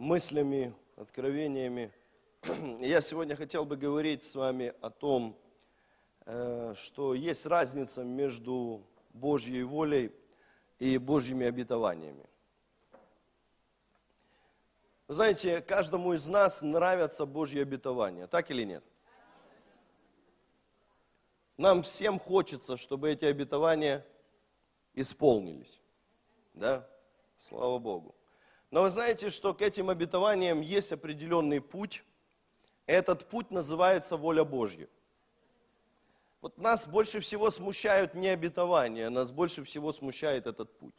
мыслями, откровениями. Я сегодня хотел бы говорить с вами о том, э, что есть разница между Божьей волей и Божьими обетованиями. Знаете, каждому из нас нравятся Божьи обетования, так или нет? Нам всем хочется, чтобы эти обетования исполнились. Да? Слава Богу. Но вы знаете, что к этим обетованиям есть определенный путь. Этот путь называется воля Божья. Вот нас больше всего смущают не обетования, нас больше всего смущает этот путь.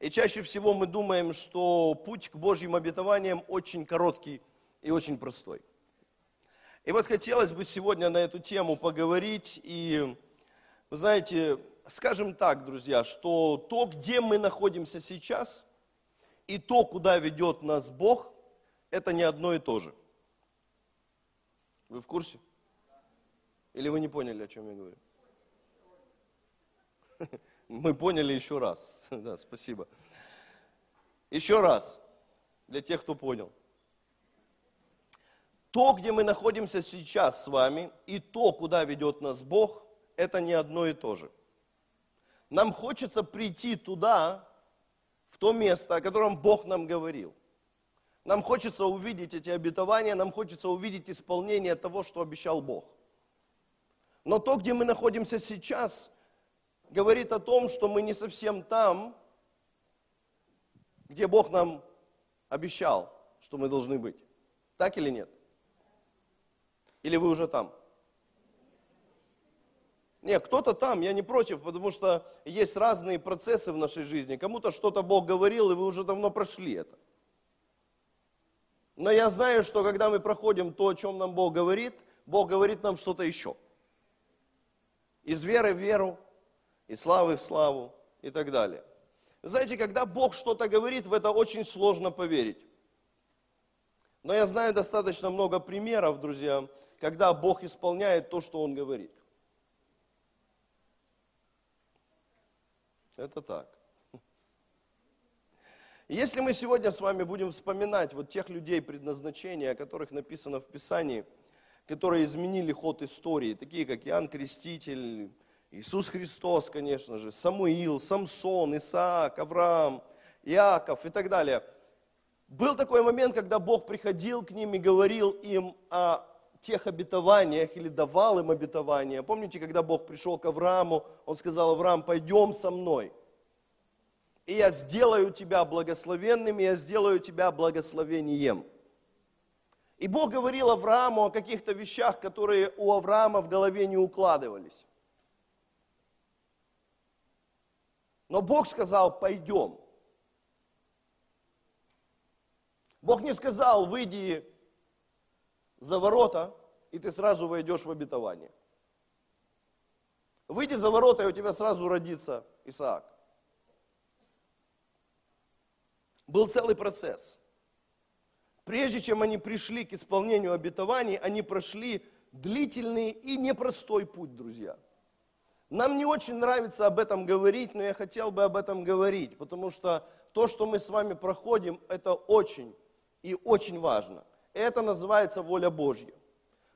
И чаще всего мы думаем, что путь к Божьим обетованиям очень короткий и очень простой. И вот хотелось бы сегодня на эту тему поговорить. И, вы знаете, скажем так, друзья, что то, где мы находимся сейчас, и то, куда ведет нас Бог, это не одно и то же. Вы в курсе? Или вы не поняли, о чем я говорю? Мы поняли еще раз. Да, спасибо. Еще раз, для тех, кто понял то, где мы находимся сейчас с вами, и то, куда ведет нас Бог, это не одно и то же. Нам хочется прийти туда, в то место, о котором Бог нам говорил. Нам хочется увидеть эти обетования, нам хочется увидеть исполнение того, что обещал Бог. Но то, где мы находимся сейчас, говорит о том, что мы не совсем там, где Бог нам обещал, что мы должны быть. Так или нет? Или вы уже там? Нет, кто-то там, я не против, потому что есть разные процессы в нашей жизни. Кому-то что-то Бог говорил, и вы уже давно прошли это. Но я знаю, что когда мы проходим то, о чем нам Бог говорит, Бог говорит нам что-то еще. Из веры в веру, из славы в славу и так далее. знаете, когда Бог что-то говорит, в это очень сложно поверить. Но я знаю достаточно много примеров, друзья, когда Бог исполняет то, что Он говорит. Это так. Если мы сегодня с вами будем вспоминать вот тех людей предназначения, о которых написано в Писании, которые изменили ход истории, такие как Иоанн Креститель, Иисус Христос, конечно же, Самуил, Самсон, Исаак, Авраам, Иаков и так далее. Был такой момент, когда Бог приходил к ним и говорил им о тех обетованиях или давал им обетования. Помните, когда Бог пришел к Аврааму, Он сказал, Авраам, пойдем со мной. И я сделаю тебя благословенным, и я сделаю тебя благословением. И Бог говорил Аврааму о каких-то вещах, которые у Авраама в голове не укладывались. Но Бог сказал, пойдем. Бог не сказал, выйди за ворота, и ты сразу войдешь в обетование. Выйди за ворота, и у тебя сразу родится Исаак. Был целый процесс. Прежде чем они пришли к исполнению обетований, они прошли длительный и непростой путь, друзья. Нам не очень нравится об этом говорить, но я хотел бы об этом говорить, потому что то, что мы с вами проходим, это очень и очень важно. Это называется воля Божья.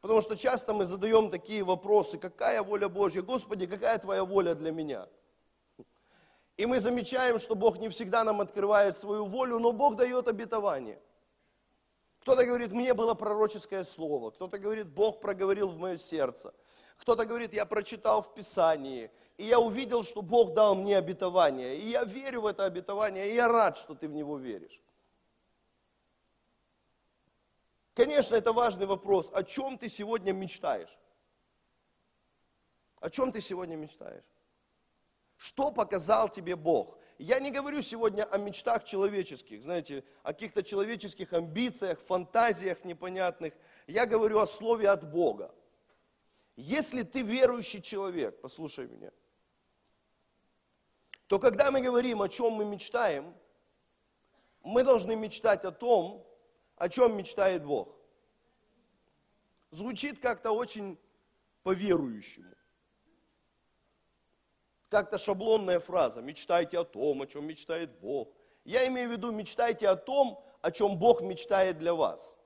Потому что часто мы задаем такие вопросы, какая воля Божья? Господи, какая твоя воля для меня? И мы замечаем, что Бог не всегда нам открывает свою волю, но Бог дает обетование. Кто-то говорит, мне было пророческое слово. Кто-то говорит, Бог проговорил в мое сердце. Кто-то говорит, я прочитал в Писании, и я увидел, что Бог дал мне обетование. И я верю в это обетование, и я рад, что ты в него веришь. Конечно, это важный вопрос. О чем ты сегодня мечтаешь? О чем ты сегодня мечтаешь? Что показал тебе Бог? Я не говорю сегодня о мечтах человеческих, знаете, о каких-то человеческих амбициях, фантазиях непонятных. Я говорю о слове от Бога. Если ты верующий человек, послушай меня, то когда мы говорим, о чем мы мечтаем, мы должны мечтать о том, о чем мечтает Бог. Звучит как-то очень по-верующему. Как-то шаблонная фраза. Мечтайте о том, о чем мечтает Бог. Я имею в виду, мечтайте о том, о чем Бог мечтает для вас.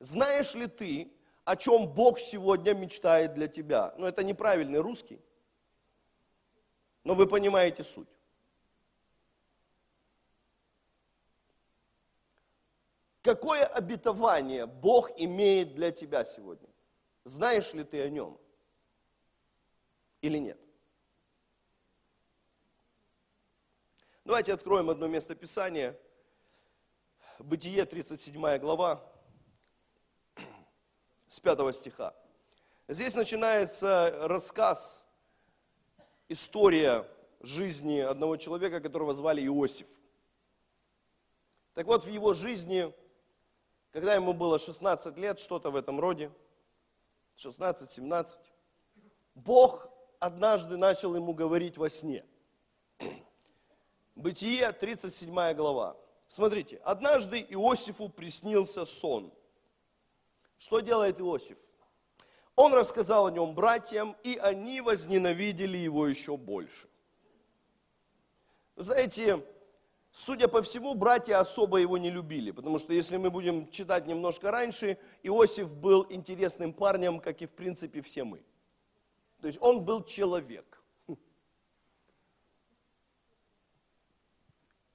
Знаешь ли ты, о чем Бог сегодня мечтает для тебя? Ну, это неправильный русский, но вы понимаете суть. Какое обетование Бог имеет для тебя сегодня? Знаешь ли ты о нем? Или нет? Давайте откроем одно место Писания. Бытие, 37 глава, с 5 стиха. Здесь начинается рассказ, история жизни одного человека, которого звали Иосиф. Так вот, в его жизни, когда ему было 16 лет, что-то в этом роде, 16-17, Бог однажды начал ему говорить во сне. Бытие, 37 глава. Смотрите, однажды Иосифу приснился сон. Что делает Иосиф? Он рассказал о нем братьям, и они возненавидели его еще больше. знаете, судя по всему, братья особо его не любили, потому что если мы будем читать немножко раньше, Иосиф был интересным парнем, как и в принципе все мы. То есть он был человек.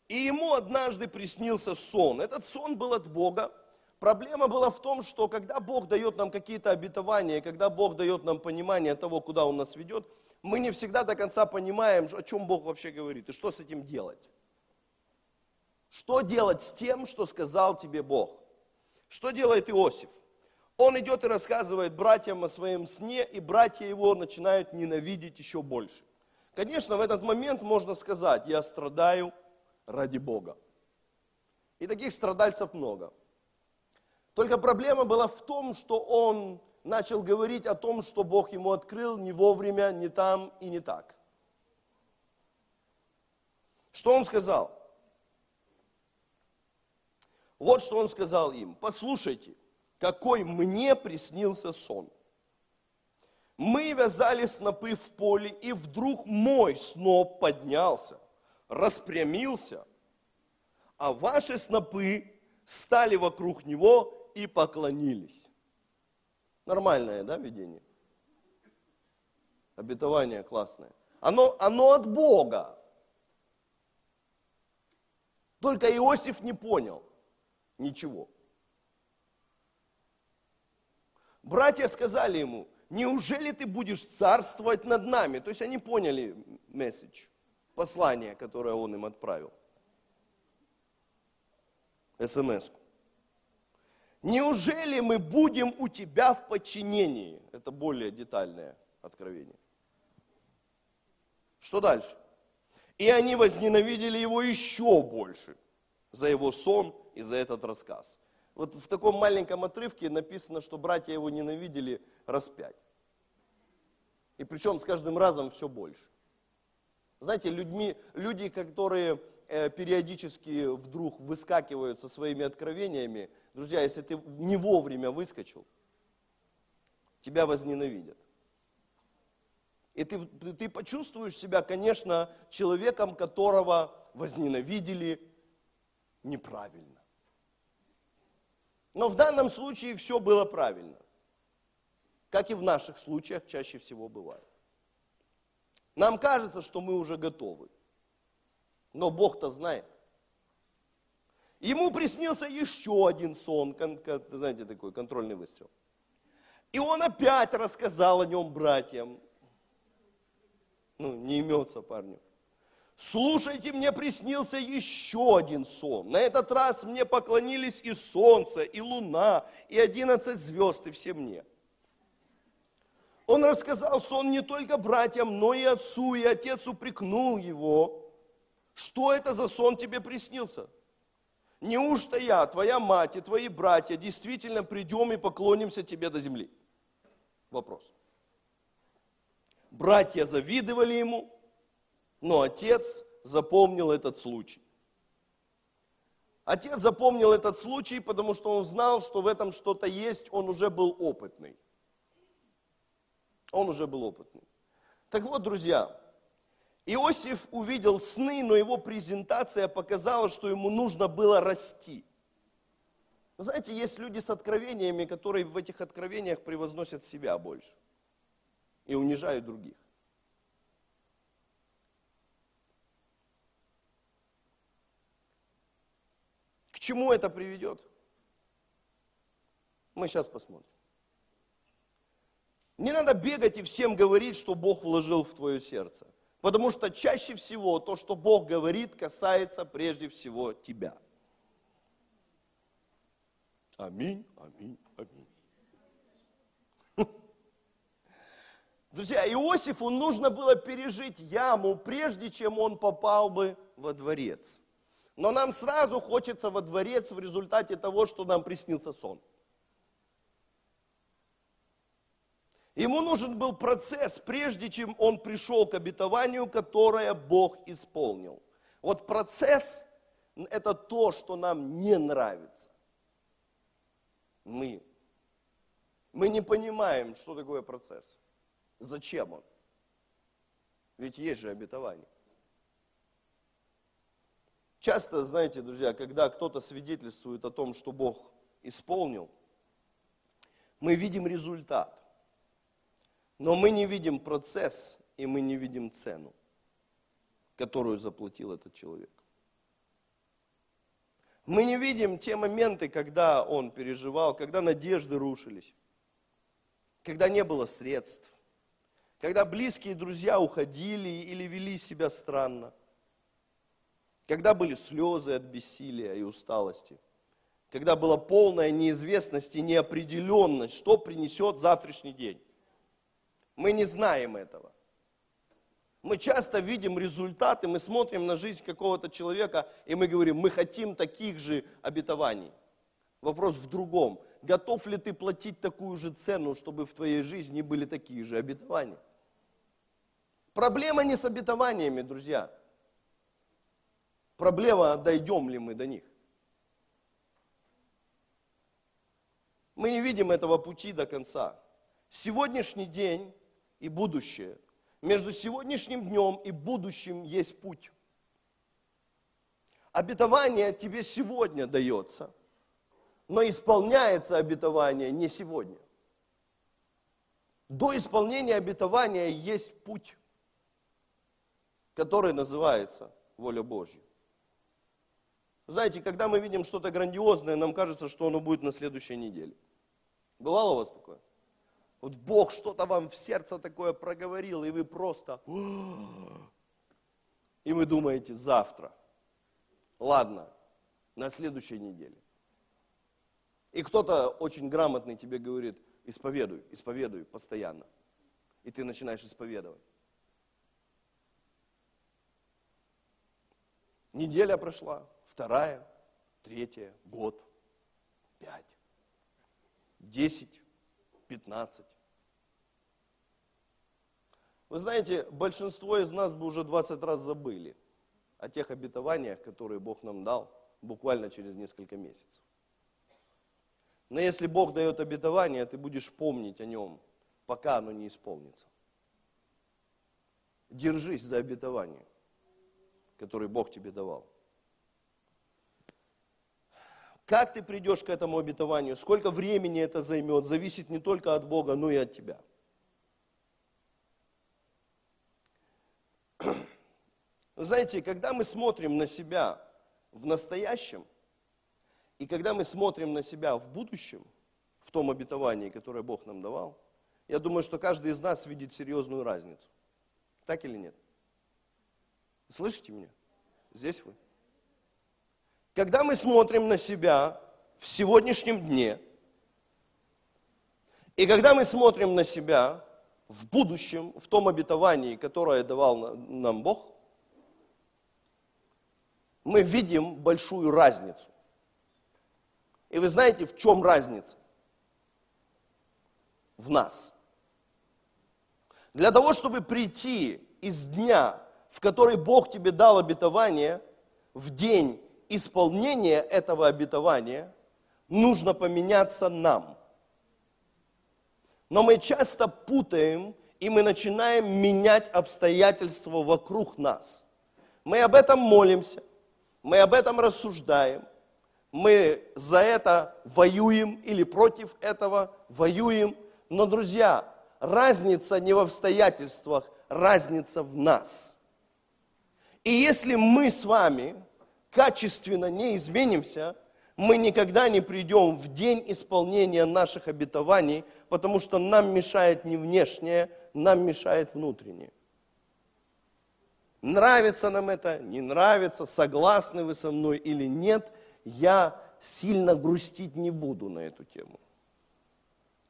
И ему однажды приснился сон. Этот сон был от Бога. Проблема была в том, что когда Бог дает нам какие-то обетования, когда Бог дает нам понимание того, куда Он нас ведет, мы не всегда до конца понимаем, о чем Бог вообще говорит и что с этим делать. Что делать с тем, что сказал тебе Бог? Что делает Иосиф? Он идет и рассказывает братьям о своем сне, и братья его начинают ненавидеть еще больше. Конечно, в этот момент можно сказать, я страдаю ради Бога. И таких страдальцев много. Только проблема была в том, что он начал говорить о том, что Бог ему открыл не вовремя, не там и не так. Что он сказал? Вот что он сказал им. Послушайте, какой мне приснился сон. Мы вязали снопы в поле, и вдруг мой сноп поднялся, распрямился, а ваши снопы стали вокруг него и поклонились. Нормальное, да, видение? Обетование классное. Оно, оно от Бога. Только Иосиф не понял ничего. Братья сказали ему, неужели ты будешь царствовать над нами? То есть они поняли месседж, послание, которое он им отправил. смс -ку. Неужели мы будем у тебя в подчинении? Это более детальное откровение. Что дальше? И они возненавидели его еще больше за его сон и за этот рассказ. Вот в таком маленьком отрывке написано, что братья его ненавидели раз пять. И причем с каждым разом все больше. Знаете, людьми, люди, которые э, периодически вдруг выскакивают со своими откровениями, друзья, если ты не вовремя выскочил, тебя возненавидят. И ты, ты почувствуешь себя, конечно, человеком, которого возненавидели неправильно. Но в данном случае все было правильно. Как и в наших случаях чаще всего бывает. Нам кажется, что мы уже готовы. Но Бог-то знает. Ему приснился еще один сон, знаете, такой контрольный выстрел. И он опять рассказал о нем братьям. Ну, не имется парню. Слушайте, мне приснился еще один сон. На этот раз мне поклонились и солнце, и луна, и одиннадцать звезд, и все мне. Он рассказал сон не только братьям, но и отцу, и отец упрекнул его. Что это за сон тебе приснился? Неужто я, твоя мать и твои братья действительно придем и поклонимся тебе до земли? Вопрос. Братья завидовали ему, но отец запомнил этот случай. Отец запомнил этот случай, потому что он знал, что в этом что-то есть, он уже был опытный. Он уже был опытный. Так вот, друзья, Иосиф увидел сны, но его презентация показала, что ему нужно было расти. Вы знаете, есть люди с откровениями, которые в этих откровениях превозносят себя больше и унижают других. Чему это приведет? Мы сейчас посмотрим. Не надо бегать и всем говорить, что Бог вложил в твое сердце. Потому что чаще всего то, что Бог говорит, касается прежде всего тебя. Аминь, аминь, аминь. Друзья, Иосифу нужно было пережить яму, прежде чем он попал бы во дворец. Но нам сразу хочется во дворец в результате того, что нам приснился сон. Ему нужен был процесс, прежде чем он пришел к обетованию, которое Бог исполнил. Вот процесс – это то, что нам не нравится. Мы. Мы не понимаем, что такое процесс. Зачем он? Ведь есть же обетование. Часто, знаете, друзья, когда кто-то свидетельствует о том, что Бог исполнил, мы видим результат. Но мы не видим процесс, и мы не видим цену, которую заплатил этот человек. Мы не видим те моменты, когда он переживал, когда надежды рушились, когда не было средств, когда близкие друзья уходили или вели себя странно, когда были слезы от бессилия и усталости, когда была полная неизвестность и неопределенность, что принесет завтрашний день. Мы не знаем этого. Мы часто видим результаты, мы смотрим на жизнь какого-то человека, и мы говорим, мы хотим таких же обетований. Вопрос в другом. Готов ли ты платить такую же цену, чтобы в твоей жизни были такие же обетования? Проблема не с обетованиями, друзья. Проблема, дойдем ли мы до них. Мы не видим этого пути до конца. Сегодняшний день и будущее. Между сегодняшним днем и будущим есть путь. Обетование тебе сегодня дается, но исполняется обетование не сегодня. До исполнения обетования есть путь, который называется воля Божья. Знаете, когда мы видим что-то грандиозное, нам кажется, что оно будет на следующей неделе. Бывало у вас такое? Вот Бог что-то вам в сердце такое проговорил, и вы просто... И вы думаете, завтра. Ладно, на следующей неделе. И кто-то очень грамотный тебе говорит, исповедуй, исповедуй постоянно. И ты начинаешь исповедовать. Неделя прошла, вторая, третья, год, пять, десять, пятнадцать. Вы знаете, большинство из нас бы уже 20 раз забыли о тех обетованиях, которые Бог нам дал буквально через несколько месяцев. Но если Бог дает обетование, ты будешь помнить о нем, пока оно не исполнится. Держись за обетование, которое Бог тебе давал. Как ты придешь к этому обетованию, сколько времени это займет, зависит не только от Бога, но и от тебя – знаете, когда мы смотрим на себя в настоящем, и когда мы смотрим на себя в будущем, в том обетовании, которое Бог нам давал, я думаю, что каждый из нас видит серьезную разницу. Так или нет? Слышите меня? Здесь вы? Когда мы смотрим на себя в сегодняшнем дне, и когда мы смотрим на себя в будущем, в том обетовании, которое давал нам Бог, мы видим большую разницу. И вы знаете, в чем разница? В нас. Для того, чтобы прийти из дня, в который Бог тебе дал обетование, в день исполнения этого обетования, нужно поменяться нам. Но мы часто путаем, и мы начинаем менять обстоятельства вокруг нас. Мы об этом молимся, мы об этом рассуждаем, мы за это воюем или против этого воюем. Но, друзья, разница не в обстоятельствах, разница в нас. И если мы с вами качественно не изменимся, мы никогда не придем в день исполнения наших обетований, потому что нам мешает не внешнее, нам мешает внутреннее. Нравится нам это, не нравится, согласны вы со мной или нет, я сильно грустить не буду на эту тему.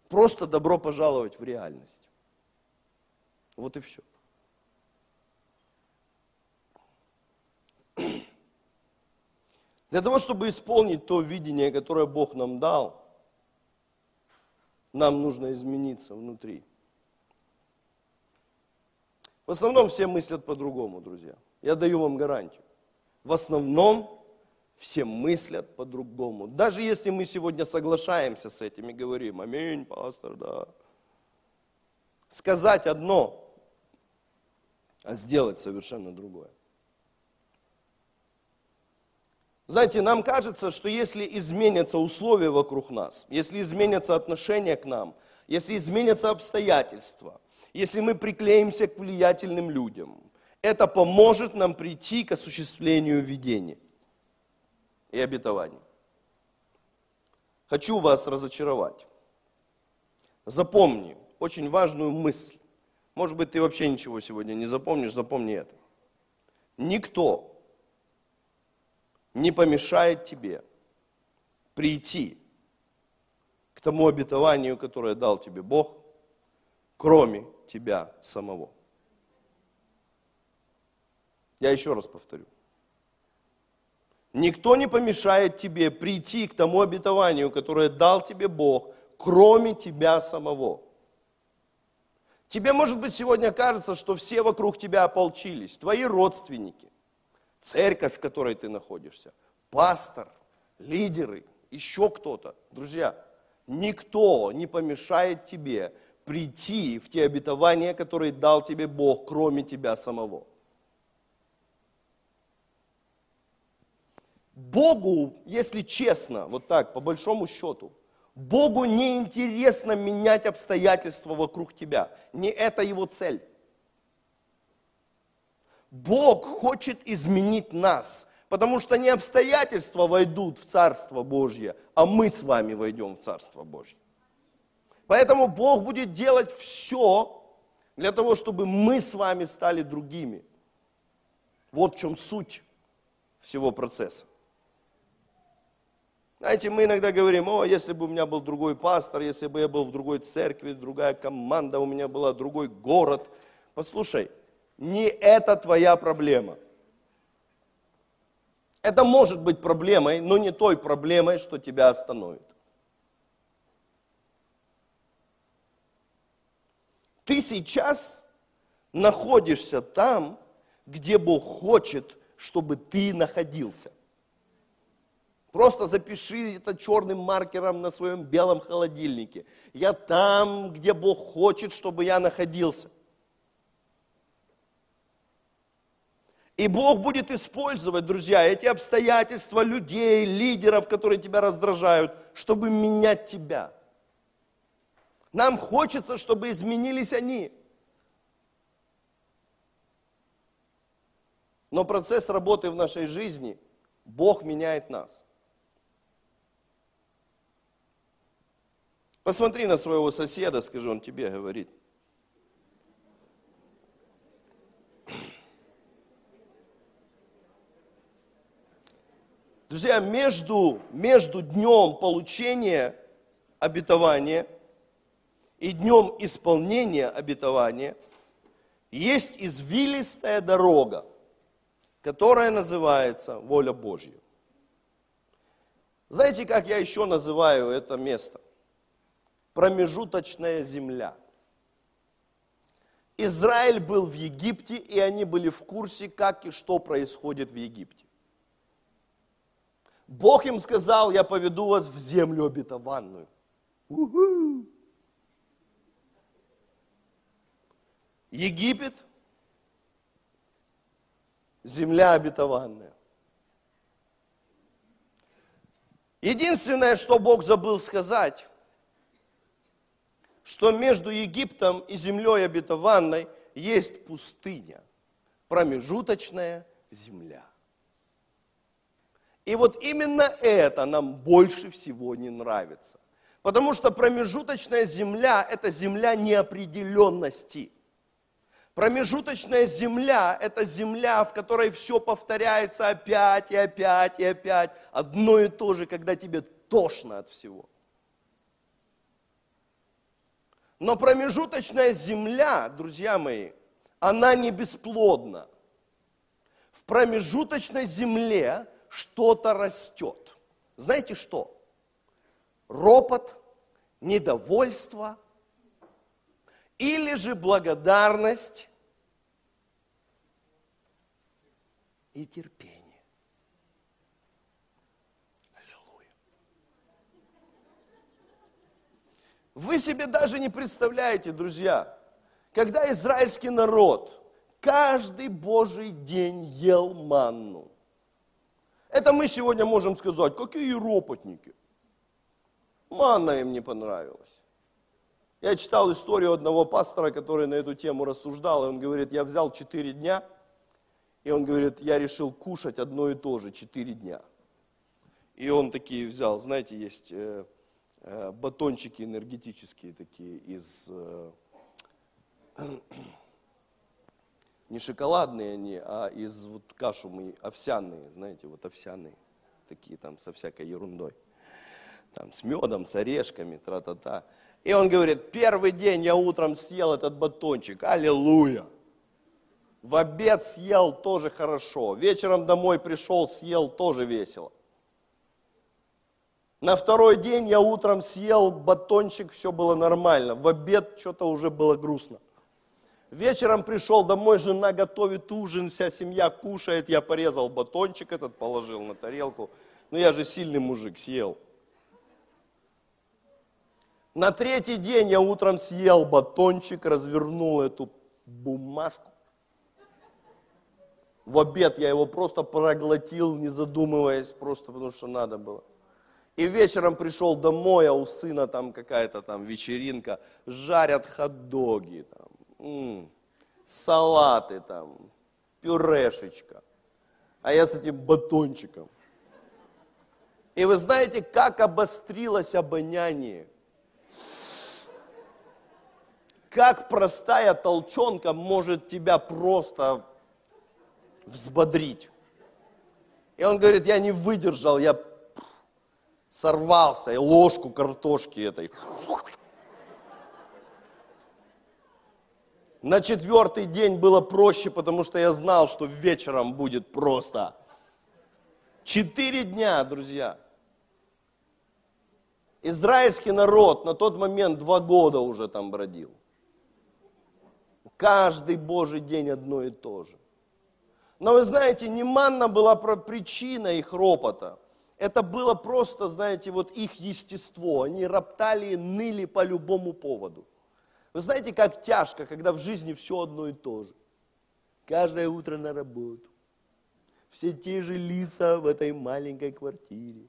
Просто добро пожаловать в реальность. Вот и все. Для того, чтобы исполнить то видение, которое Бог нам дал, нам нужно измениться внутри. В основном все мыслят по-другому, друзья. Я даю вам гарантию. В основном все мыслят по-другому. Даже если мы сегодня соглашаемся с этим и говорим, аминь, пастор, да. Сказать одно, а сделать совершенно другое. Знаете, нам кажется, что если изменятся условия вокруг нас, если изменятся отношения к нам, если изменятся обстоятельства, если мы приклеимся к влиятельным людям, это поможет нам прийти к осуществлению видения и обетований. Хочу вас разочаровать. Запомни очень важную мысль. Может быть, ты вообще ничего сегодня не запомнишь, запомни это. Никто не помешает тебе прийти к тому обетованию, которое дал тебе Бог, кроме тебя самого. Я еще раз повторю. Никто не помешает тебе прийти к тому обетованию, которое дал тебе Бог, кроме тебя самого. Тебе, может быть, сегодня кажется, что все вокруг тебя ополчились, твои родственники, церковь, в которой ты находишься, пастор, лидеры, еще кто-то. Друзья, никто не помешает тебе прийти в те обетования, которые дал тебе Бог, кроме тебя самого. Богу, если честно, вот так, по большому счету, Богу не интересно менять обстоятельства вокруг тебя. Не это его цель. Бог хочет изменить нас, потому что не обстоятельства войдут в Царство Божье, а мы с вами войдем в Царство Божье. Поэтому Бог будет делать все для того, чтобы мы с вами стали другими. Вот в чем суть всего процесса. Знаете, мы иногда говорим, о, если бы у меня был другой пастор, если бы я был в другой церкви, другая команда, у меня была другой город. Послушай, не это твоя проблема. Это может быть проблемой, но не той проблемой, что тебя остановит. Ты сейчас находишься там, где Бог хочет, чтобы ты находился. Просто запиши это черным маркером на своем белом холодильнике. Я там, где Бог хочет, чтобы я находился. И Бог будет использовать, друзья, эти обстоятельства людей, лидеров, которые тебя раздражают, чтобы менять тебя. Нам хочется, чтобы изменились они. Но процесс работы в нашей жизни, Бог меняет нас. Посмотри на своего соседа, скажи, он тебе говорит. Друзья, между, между днем получения обетования и днем исполнения обетования есть извилистая дорога, которая называется воля Божья. Знаете, как я еще называю это место? Промежуточная земля. Израиль был в Египте, и они были в курсе, как и что происходит в Египте. Бог им сказал, я поведу вас в землю обетованную. У-ху! Египет, земля обетованная. Единственное, что Бог забыл сказать, что между Египтом и землей обетованной есть пустыня, промежуточная земля. И вот именно это нам больше всего не нравится. Потому что промежуточная земля – это земля неопределенности. Промежуточная земля – это земля, в которой все повторяется опять и опять и опять. Одно и то же, когда тебе тошно от всего. Но промежуточная земля, друзья мои, она не бесплодна. В промежуточной земле что-то растет. Знаете что? Ропот, недовольство или же благодарность и терпение. Аллилуйя. Вы себе даже не представляете, друзья, когда израильский народ каждый Божий день ел манну. Это мы сегодня можем сказать, какие ропотники. Манна им не понравилась. Я читал историю одного пастора, который на эту тему рассуждал, и он говорит, я взял четыре дня, и он говорит, я решил кушать одно и то же четыре дня. И он такие взял, знаете, есть э, э, батончики энергетические такие из... Э, не шоколадные они, а из вот кашу мы овсяные, знаете, вот овсяные, такие там со всякой ерундой. Там с медом, с орешками, тра-та-та. И он говорит, первый день я утром съел этот батончик, аллилуйя. В обед съел тоже хорошо. Вечером домой пришел, съел тоже весело. На второй день я утром съел батончик, все было нормально. В обед что-то уже было грустно. Вечером пришел домой, жена готовит ужин, вся семья кушает, я порезал батончик этот, положил на тарелку. Ну я же сильный мужик, съел. На третий день я утром съел батончик, развернул эту бумажку. В обед я его просто проглотил, не задумываясь, просто потому что надо было. И вечером пришел домой, а у сына там какая-то там вечеринка, жарят хот-доги, там, м-м, салаты там, пюрешечка. А я с этим батончиком. И вы знаете, как обострилось обоняние. Как простая толчонка может тебя просто взбодрить. И он говорит, я не выдержал, я сорвался, и ложку картошки этой На четвертый день было проще, потому что я знал, что вечером будет просто. Четыре дня, друзья. Израильский народ на тот момент два года уже там бродил. Каждый Божий день одно и то же. Но вы знаете, не манна была причина их ропота. Это было просто, знаете, вот их естество. Они роптали и ныли по любому поводу. Вы знаете, как тяжко, когда в жизни все одно и то же. Каждое утро на работу. Все те же лица в этой маленькой квартире,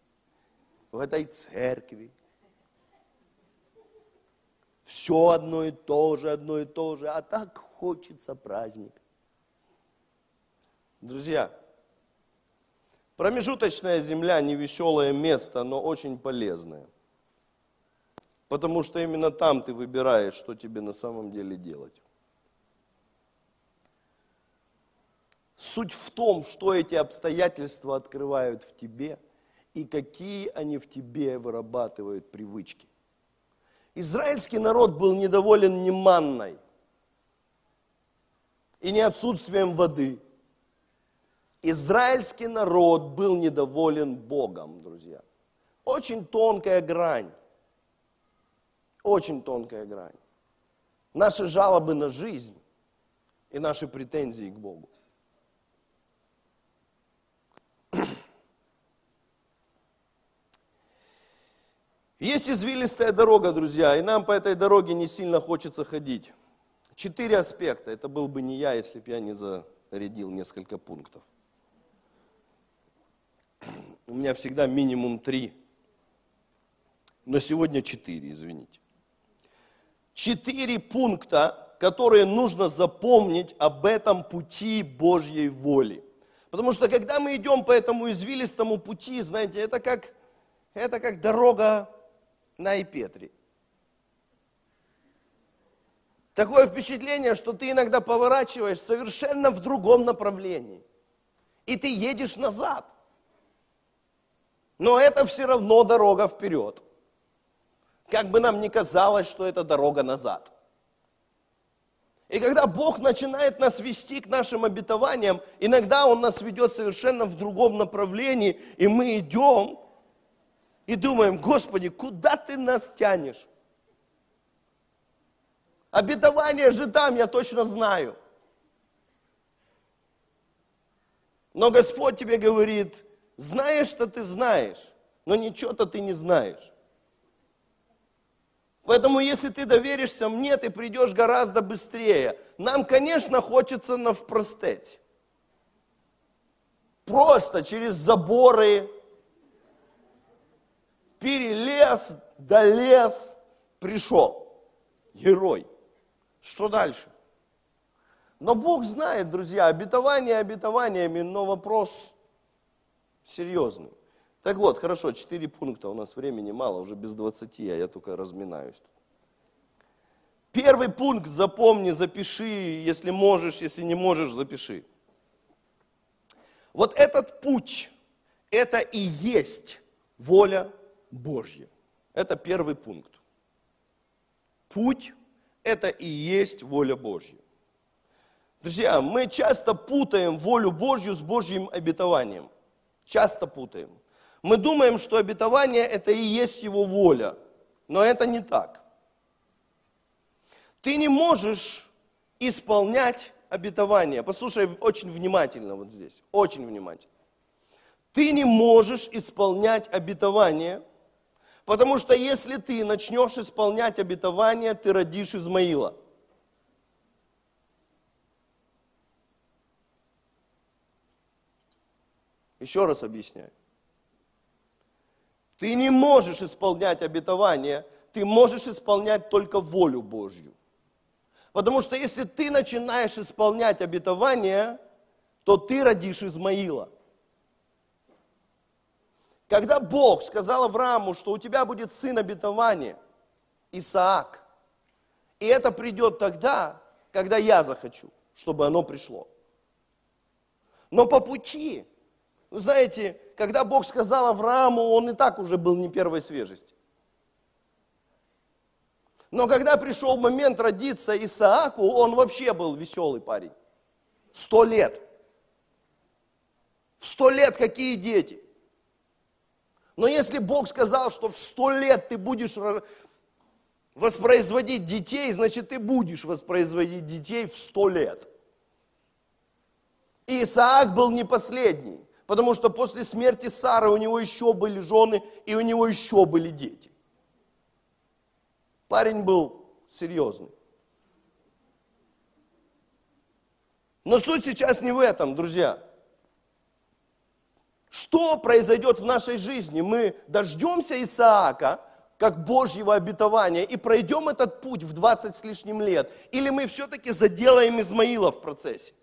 в этой церкви. Все одно и то же, одно и то же, а так хочется праздника. Друзья, промежуточная земля не веселое место, но очень полезное. Потому что именно там ты выбираешь, что тебе на самом деле делать. Суть в том, что эти обстоятельства открывают в тебе и какие они в тебе вырабатывают привычки. Израильский народ был недоволен не манной и не отсутствием воды. Израильский народ был недоволен Богом, друзья. Очень тонкая грань. Очень тонкая грань. Наши жалобы на жизнь и наши претензии к Богу. Есть извилистая дорога, друзья, и нам по этой дороге не сильно хочется ходить. Четыре аспекта. Это был бы не я, если бы я не зарядил несколько пунктов. У меня всегда минимум три но сегодня четыре, извините. Четыре пункта, которые нужно запомнить об этом пути Божьей воли. Потому что когда мы идем по этому извилистому пути, знаете, это как, это как дорога на Ипетре. Такое впечатление, что ты иногда поворачиваешь совершенно в другом направлении. И ты едешь назад. Но это все равно дорога вперед. Как бы нам ни казалось, что это дорога назад. И когда Бог начинает нас вести к нашим обетованиям, иногда Он нас ведет совершенно в другом направлении, и мы идем и думаем, Господи, куда Ты нас тянешь? Обетование же там, я точно знаю. Но Господь тебе говорит, знаешь, что ты знаешь, но ничего-то ты не знаешь. Поэтому, если ты доверишься мне, ты придешь гораздо быстрее. Нам, конечно, хочется навпростеть. Просто через заборы, перелез, долез, пришел. Герой. Что дальше? Но Бог знает, друзья, обетование обетованиями, но вопрос серьезный. Так вот, хорошо, четыре пункта, у нас времени мало, уже без 20, а я только разминаюсь. Первый пункт запомни, запиши, если можешь, если не можешь, запиши. Вот этот путь, это и есть воля Божья. Это первый пункт. Путь это и есть воля Божья. Друзья, мы часто путаем волю Божью с Божьим обетованием. Часто путаем. Мы думаем, что обетование это и есть его воля. Но это не так. Ты не можешь исполнять обетование. Послушай очень внимательно вот здесь. Очень внимательно. Ты не можешь исполнять обетование – Потому что если ты начнешь исполнять обетование, ты родишь Измаила. Еще раз объясняю. Ты не можешь исполнять обетование, ты можешь исполнять только волю Божью. Потому что если ты начинаешь исполнять обетование, то ты родишь Измаила. Когда Бог сказал Аврааму, что у тебя будет сын обетования, Исаак, и это придет тогда, когда я захочу, чтобы оно пришло. Но по пути, вы знаете, когда Бог сказал Аврааму, он и так уже был не первой свежести. Но когда пришел момент родиться Исааку, он вообще был веселый парень. Сто лет. В сто лет какие дети? Но если Бог сказал, что в сто лет ты будешь воспроизводить детей, значит ты будешь воспроизводить детей в сто лет. И Исаак был не последний, потому что после смерти Сары у него еще были жены и у него еще были дети. Парень был серьезный. Но суть сейчас не в этом, друзья. Что произойдет в нашей жизни? Мы дождемся Исаака, как Божьего обетования, и пройдем этот путь в 20 с лишним лет? Или мы все-таки заделаем Измаила в процессе?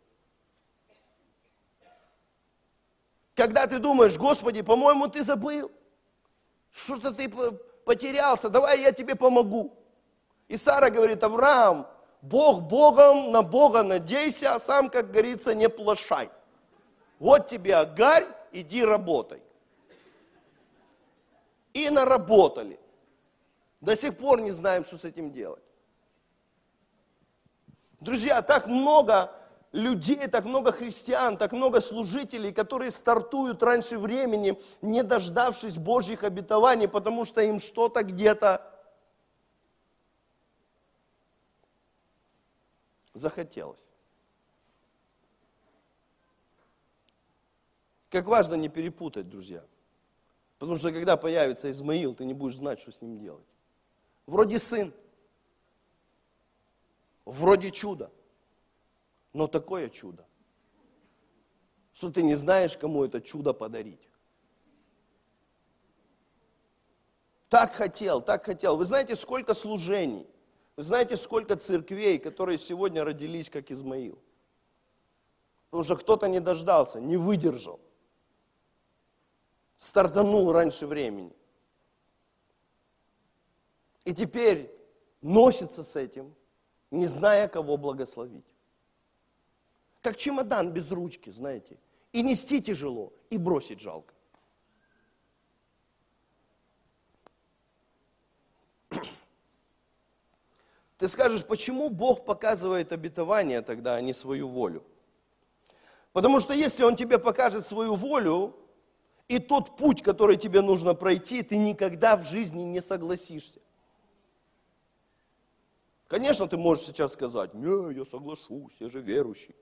Когда ты думаешь, Господи, по-моему, ты забыл, что-то ты потерялся, давай я тебе помогу. И Сара говорит, Авраам, Бог Богом, на Бога надейся, а сам, как говорится, не плашай. Вот тебе Агарь, иди работай. И наработали. До сих пор не знаем, что с этим делать. Друзья, так много людей, так много христиан, так много служителей, которые стартуют раньше времени, не дождавшись Божьих обетований, потому что им что-то где-то захотелось. Как важно не перепутать, друзья. Потому что когда появится Измаил, ты не будешь знать, что с ним делать. Вроде сын, вроде чудо, но такое чудо, что ты не знаешь, кому это чудо подарить. Так хотел, так хотел. Вы знаете, сколько служений, вы знаете, сколько церквей, которые сегодня родились, как Измаил. Потому что кто-то не дождался, не выдержал. Стартанул раньше времени. И теперь носится с этим, не зная, кого благословить. Как чемодан без ручки, знаете. И нести тяжело, и бросить жалко. Ты скажешь, почему Бог показывает обетование тогда, а не свою волю? Потому что если Он тебе покажет свою волю, и тот путь, который тебе нужно пройти, ты никогда в жизни не согласишься. Конечно, ты можешь сейчас сказать, не, я соглашусь, я же верующий.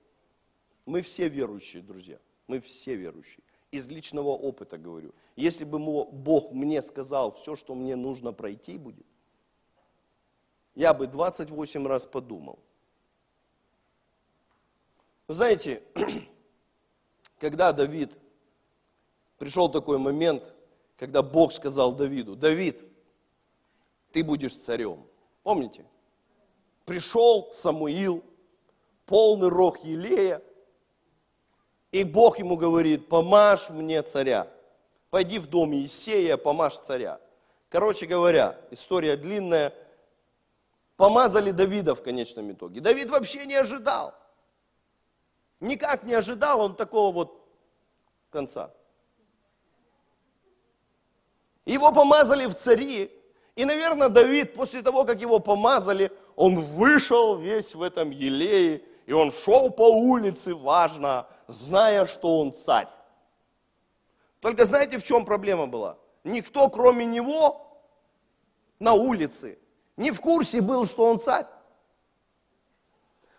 Мы все верующие, друзья. Мы все верующие. Из личного опыта говорю. Если бы Бог мне сказал все, что мне нужно пройти будет, я бы 28 раз подумал. Вы знаете, когда Давид, пришел такой момент, когда Бог сказал Давиду, Давид, ты будешь царем. Помните? Пришел Самуил, полный рог Елея, и Бог ему говорит, помажь мне царя. Пойди в дом Есея, помажь царя. Короче говоря, история длинная. Помазали Давида в конечном итоге. Давид вообще не ожидал. Никак не ожидал он такого вот конца. Его помазали в цари. И, наверное, Давид, после того, как его помазали, он вышел весь в этом елее, и он шел по улице, важно, зная, что он царь. Только знаете, в чем проблема была? Никто, кроме него, на улице не в курсе был, что он царь.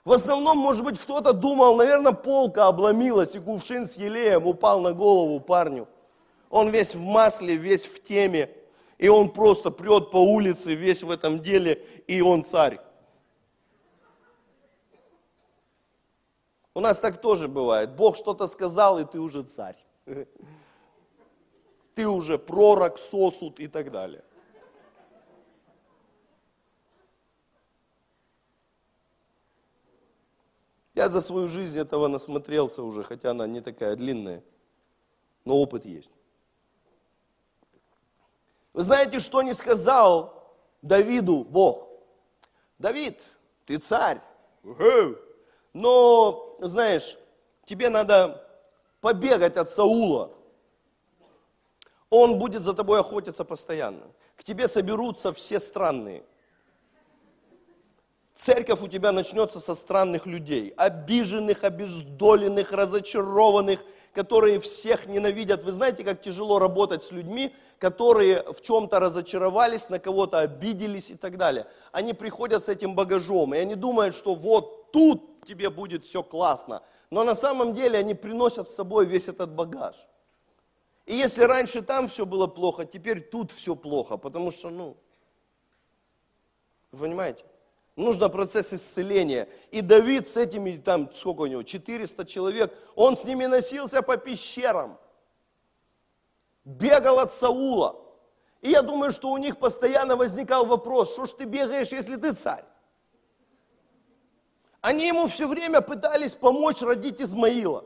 В основном, может быть, кто-то думал, наверное, полка обломилась, и кувшин с елеем упал на голову парню. Он весь в масле, весь в теме, и он просто прет по улице, весь в этом деле, и он царь. У нас так тоже бывает. Бог что-то сказал, и ты уже царь. Ты уже пророк, сосуд и так далее. Я за свою жизнь этого насмотрелся уже, хотя она не такая длинная, но опыт есть. Вы знаете, что не сказал Давиду Бог? Давид, ты царь. Но, знаешь, тебе надо побегать от Саула. Он будет за тобой охотиться постоянно. К тебе соберутся все странные. Церковь у тебя начнется со странных людей, обиженных, обездоленных, разочарованных, которые всех ненавидят. Вы знаете, как тяжело работать с людьми, которые в чем-то разочаровались, на кого-то обиделись и так далее. Они приходят с этим багажом, и они думают, что вот тут тебе будет все классно. Но на самом деле они приносят с собой весь этот багаж. И если раньше там все было плохо, теперь тут все плохо, потому что, ну, вы понимаете? Нужно процесс исцеления. И Давид с этими, там, сколько у него, 400 человек, он с ними носился по пещерам. Бегал от Саула. И я думаю, что у них постоянно возникал вопрос, что ж ты бегаешь, если ты царь? Они ему все время пытались помочь родить Измаила.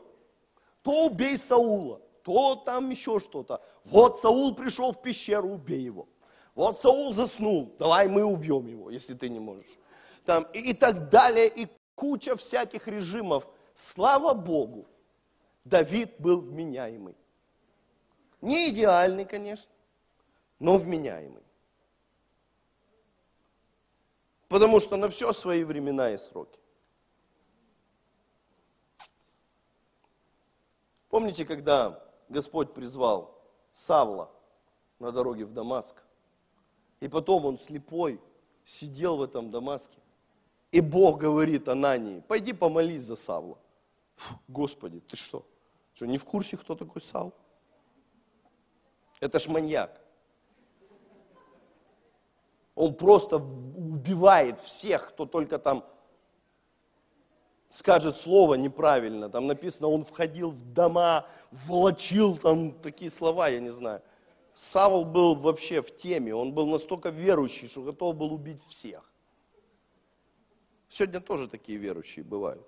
То убей Саула, то там еще что-то. Вот Саул пришел в пещеру, убей его. Вот Саул заснул, давай мы убьем его, если ты не можешь там, и, и так далее, и куча всяких режимов. Слава Богу, Давид был вменяемый. Не идеальный, конечно, но вменяемый. Потому что на все свои времена и сроки. Помните, когда Господь призвал Савла на дороге в Дамаск, и потом он слепой сидел в этом Дамаске, и Бог говорит Анании, пойди помолись за Савла. Фу, Господи, ты что? Что, не в курсе, кто такой Савл? Это ж маньяк. Он просто убивает всех, кто только там скажет слово неправильно. Там написано, он входил в дома, волочил, там такие слова, я не знаю. Савл был вообще в теме, он был настолько верующий, что готов был убить всех. Сегодня тоже такие верующие бывают.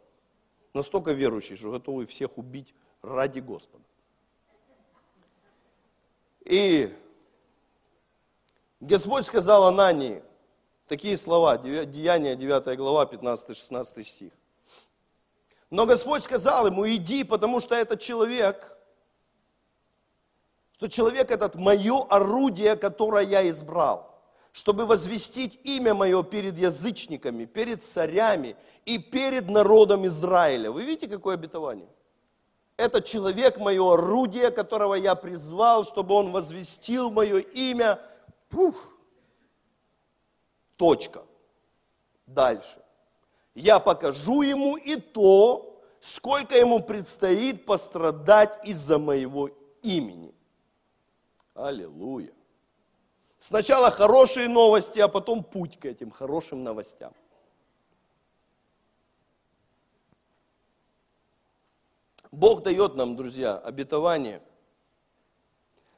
Настолько верующие, что готовы всех убить ради Господа. И Господь сказал Анании такие слова, Деяния 9 глава, 15-16 стих. Но Господь сказал ему, иди, потому что этот человек, что человек этот мое орудие, которое я избрал, чтобы возвестить имя мое перед язычниками, перед царями и перед народом Израиля. Вы видите, какое обетование? Это человек мое орудие, которого я призвал, чтобы он возвестил мое имя. Пух. Точка. Дальше. Я покажу ему и то, сколько ему предстоит пострадать из-за моего имени. Аллилуйя. Сначала хорошие новости, а потом путь к этим хорошим новостям. Бог дает нам, друзья, обетование,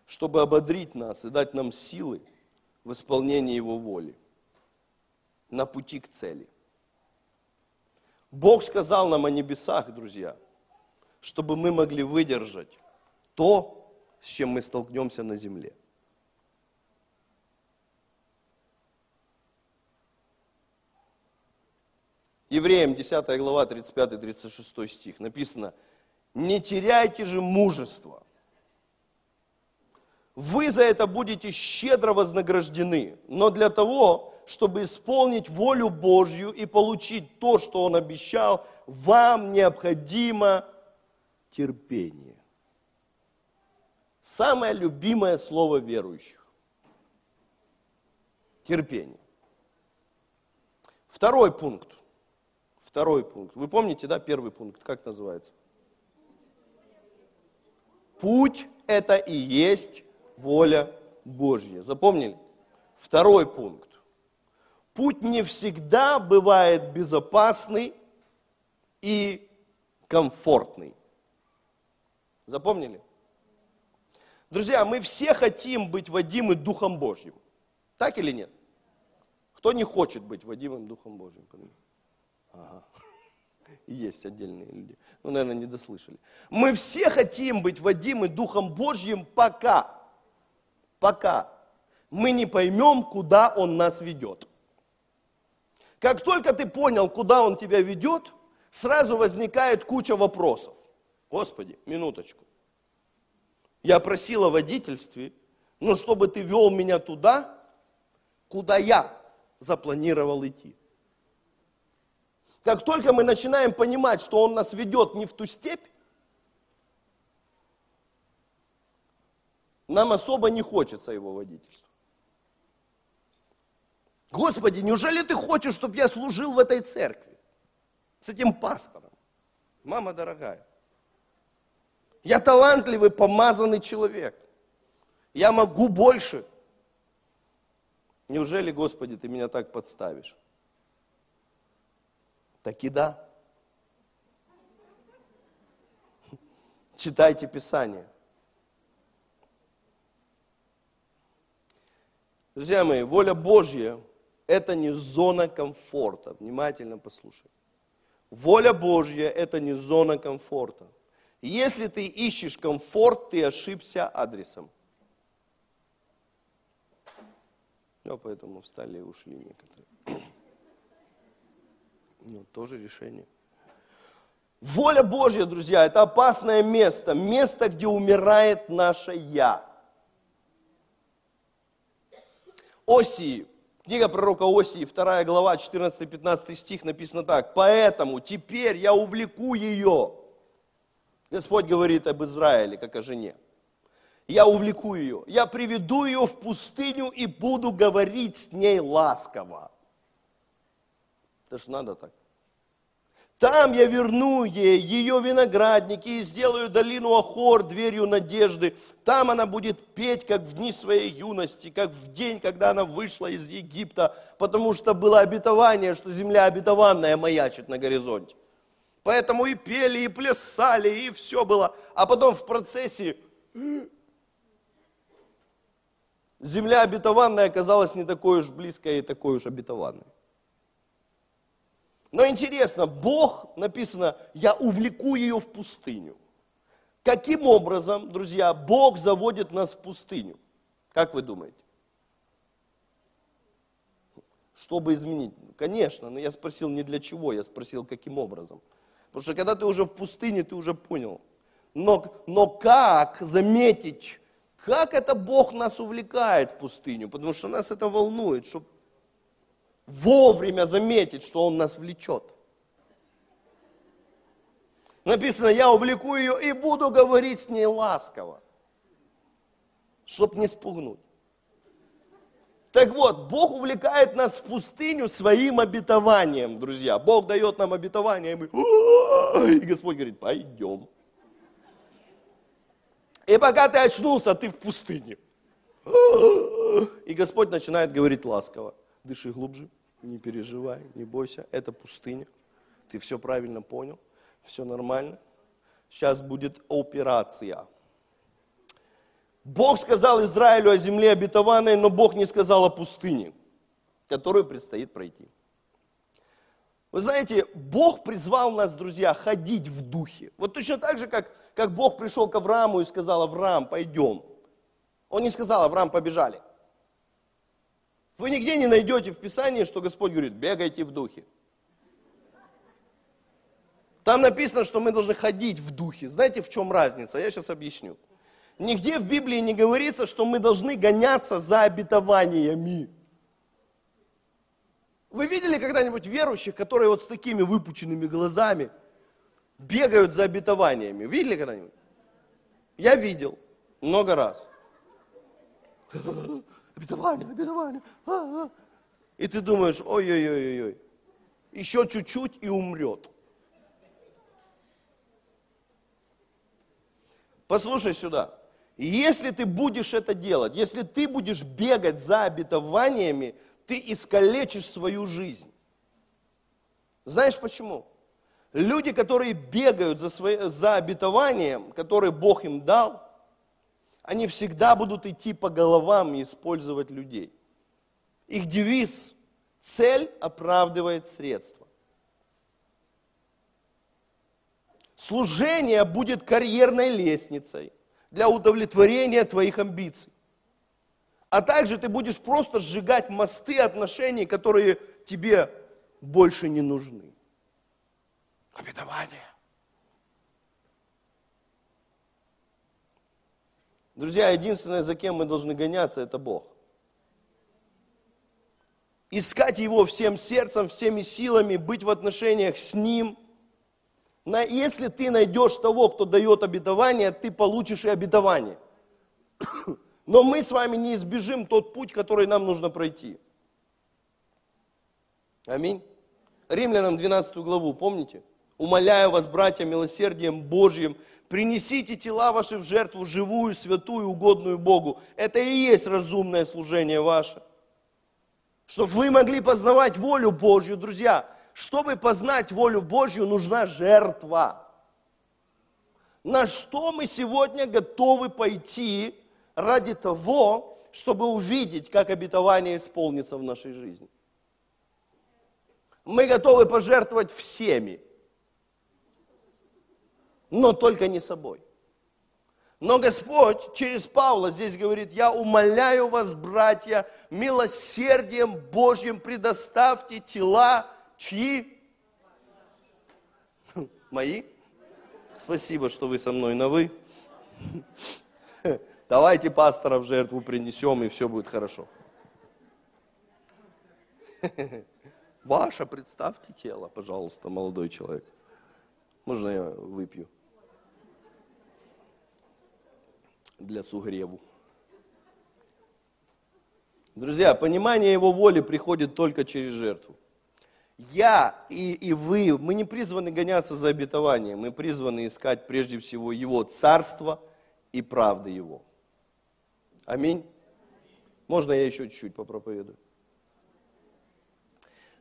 чтобы ободрить нас и дать нам силы в исполнении Его воли на пути к цели. Бог сказал нам о небесах, друзья, чтобы мы могли выдержать то, с чем мы столкнемся на земле. Евреям 10 глава 35-36 стих написано, не теряйте же мужество. Вы за это будете щедро вознаграждены, но для того, чтобы исполнить волю Божью и получить то, что Он обещал, вам необходимо терпение. Самое любимое слово верующих. Терпение. Второй пункт. Второй пункт. Вы помните, да, первый пункт, как называется? Путь – это и есть воля Божья. Запомнили? Второй пункт. Путь не всегда бывает безопасный и комфортный. Запомнили? Друзья, мы все хотим быть водимы Духом Божьим. Так или нет? Кто не хочет быть водимым Духом Божьим? Ага. Есть отдельные люди. Ну, наверное, не дослышали. Мы все хотим быть водимы Духом Божьим пока. Пока. Мы не поймем, куда Он нас ведет. Как только ты понял, куда Он тебя ведет, сразу возникает куча вопросов. Господи, минуточку. Я просил о водительстве, но чтобы ты вел меня туда, куда я запланировал идти. Как только мы начинаем понимать, что Он нас ведет не в ту степь, нам особо не хочется Его водительства. Господи, неужели Ты хочешь, чтобы я служил в этой церкви? С этим пастором? Мама дорогая, я талантливый, помазанный человек. Я могу больше. Неужели, Господи, Ты меня так подставишь? Так и да. Читайте Писание. Друзья мои, воля Божья – это не зона комфорта. Внимательно послушай. Воля Божья – это не зона комфорта. Если ты ищешь комфорт, ты ошибся адресом. Ну, поэтому встали и ушли некоторые. Ну, тоже решение. Воля Божья, друзья, это опасное место, место, где умирает наше «я». Осии, книга пророка Осии, 2 глава, 14-15 стих написано так. «Поэтому теперь я увлеку ее». Господь говорит об Израиле, как о жене. Я увлеку ее, я приведу ее в пустыню и буду говорить с ней ласково. Это ж надо так. Там я верну ей ее виноградники и сделаю долину Охор дверью надежды. Там она будет петь, как в дни своей юности, как в день, когда она вышла из Египта, потому что было обетование, что земля обетованная маячит на горизонте. Поэтому и пели, и плясали, и все было. А потом в процессе земля обетованная оказалась не такой уж близкой и такой уж обетованной. Но интересно, Бог, написано, я увлеку ее в пустыню. Каким образом, друзья, Бог заводит нас в пустыню? Как вы думаете? Чтобы изменить? Конечно, но я спросил не для чего, я спросил, каким образом. Потому что когда ты уже в пустыне, ты уже понял. Но, но как заметить, как это Бог нас увлекает в пустыню? Потому что нас это волнует, чтобы вовремя заметить, что Он нас влечет. Написано, я увлеку ее и буду говорить с ней ласково, чтоб не спугнуть. Так вот, Бог увлекает нас в пустыню своим обетованием, друзья. Бог дает нам обетование, и мы, и Господь говорит, пойдем. И пока ты очнулся, ты в пустыне. И Господь начинает говорить ласково. Дыши глубже, не переживай, не бойся, это пустыня. Ты все правильно понял, все нормально. Сейчас будет операция. Бог сказал Израилю о земле обетованной, но Бог не сказал о пустыне, которую предстоит пройти. Вы знаете, Бог призвал нас, друзья, ходить в духе. Вот точно так же, как, как Бог пришел к Аврааму и сказал, Авраам, пойдем. Он не сказал, Авраам, побежали. Вы нигде не найдете в Писании, что Господь говорит, бегайте в духе. Там написано, что мы должны ходить в духе. Знаете, в чем разница? Я сейчас объясню. Нигде в Библии не говорится, что мы должны гоняться за обетованиями. Вы видели когда-нибудь верующих, которые вот с такими выпученными глазами бегают за обетованиями? Видели когда-нибудь? Я видел много раз обетование, обетование. А, а. И ты думаешь, ой-ой-ой-ой, еще чуть-чуть и умрет. Послушай сюда. Если ты будешь это делать, если ты будешь бегать за обетованиями, ты искалечишь свою жизнь. Знаешь почему? Люди, которые бегают за, свои, за обетованием, которое Бог им дал, они всегда будут идти по головам и использовать людей. Их девиз – цель оправдывает средства. Служение будет карьерной лестницей для удовлетворения твоих амбиций. А также ты будешь просто сжигать мосты отношений, которые тебе больше не нужны. Обетование. Друзья, единственное, за кем мы должны гоняться, это Бог. Искать Его всем сердцем, всеми силами, быть в отношениях с Ним. Если ты найдешь того, кто дает обетование, ты получишь и обетование. Но мы с вами не избежим тот путь, который нам нужно пройти. Аминь. Римлянам 12 главу, помните? Умоляю вас, братья, милосердием Божьим, принесите тела ваши в жертву живую, святую, угодную Богу. Это и есть разумное служение ваше. Чтобы вы могли познавать волю Божью, друзья. Чтобы познать волю Божью, нужна жертва. На что мы сегодня готовы пойти ради того, чтобы увидеть, как обетование исполнится в нашей жизни? Мы готовы пожертвовать всеми но только не собой. Но Господь через Павла здесь говорит, я умоляю вас, братья, милосердием Божьим предоставьте тела, чьи? Мои? Спасибо, что вы со мной на вы. Давайте пастора в жертву принесем, и все будет хорошо. Ваше, представьте тело, пожалуйста, молодой человек. Можно я выпью? Для сугреву. Друзья, понимание Его воли приходит только через жертву. Я и, и вы, мы не призваны гоняться за обетованием, мы призваны искать прежде всего Его царство и правды Его. Аминь. Можно я еще чуть-чуть попроповедую?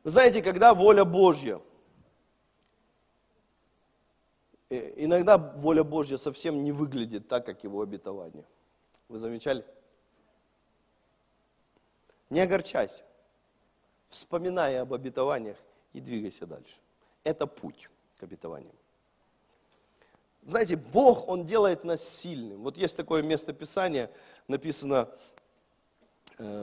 Вы знаете, когда воля Божья, Э, иногда воля Божья совсем не выглядит так, как его обетование. Вы замечали? Не огорчайся. Вспоминая об обетованиях и двигайся дальше. Это путь к обетованиям. Знаете, Бог, Он делает нас сильным. Вот есть такое место Писания, написано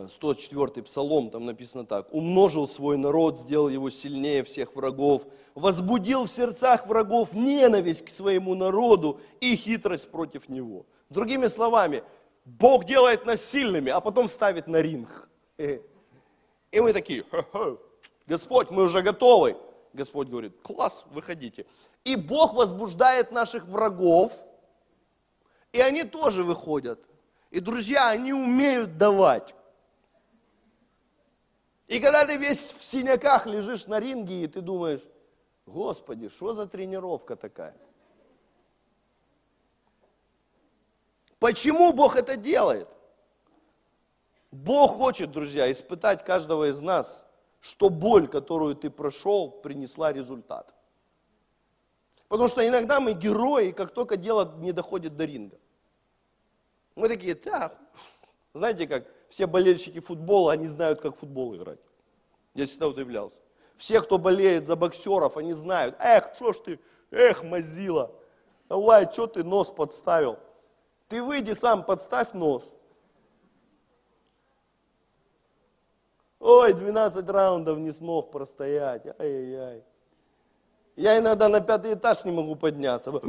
104 э, псалом, там написано так. «Умножил свой народ, сделал его сильнее всех врагов, возбудил в сердцах врагов ненависть к своему народу и хитрость против него». Другими словами, Бог делает нас сильными, а потом ставит на ринг. И мы такие, Господь, мы уже готовы. Господь говорит, класс, выходите. И Бог возбуждает наших врагов, и они тоже выходят. И, друзья, они умеют давать. И когда ты весь в синяках лежишь на ринге, и ты думаешь, Господи, что за тренировка такая? Почему Бог это делает? Бог хочет, друзья, испытать каждого из нас, что боль, которую ты прошел, принесла результат. Потому что иногда мы герои, как только дело не доходит до ринга. Мы такие, так, знаете как, все болельщики футбола, они знают, как футбол играть. Я всегда удивлялся. Все, кто болеет за боксеров, они знают, эх, что ж ты, эх, мазила, давай, что ты нос подставил? Ты выйди сам, подставь нос. Ой, 12 раундов не смог простоять. Ай-яй-яй. Я иногда на пятый этаж не могу подняться.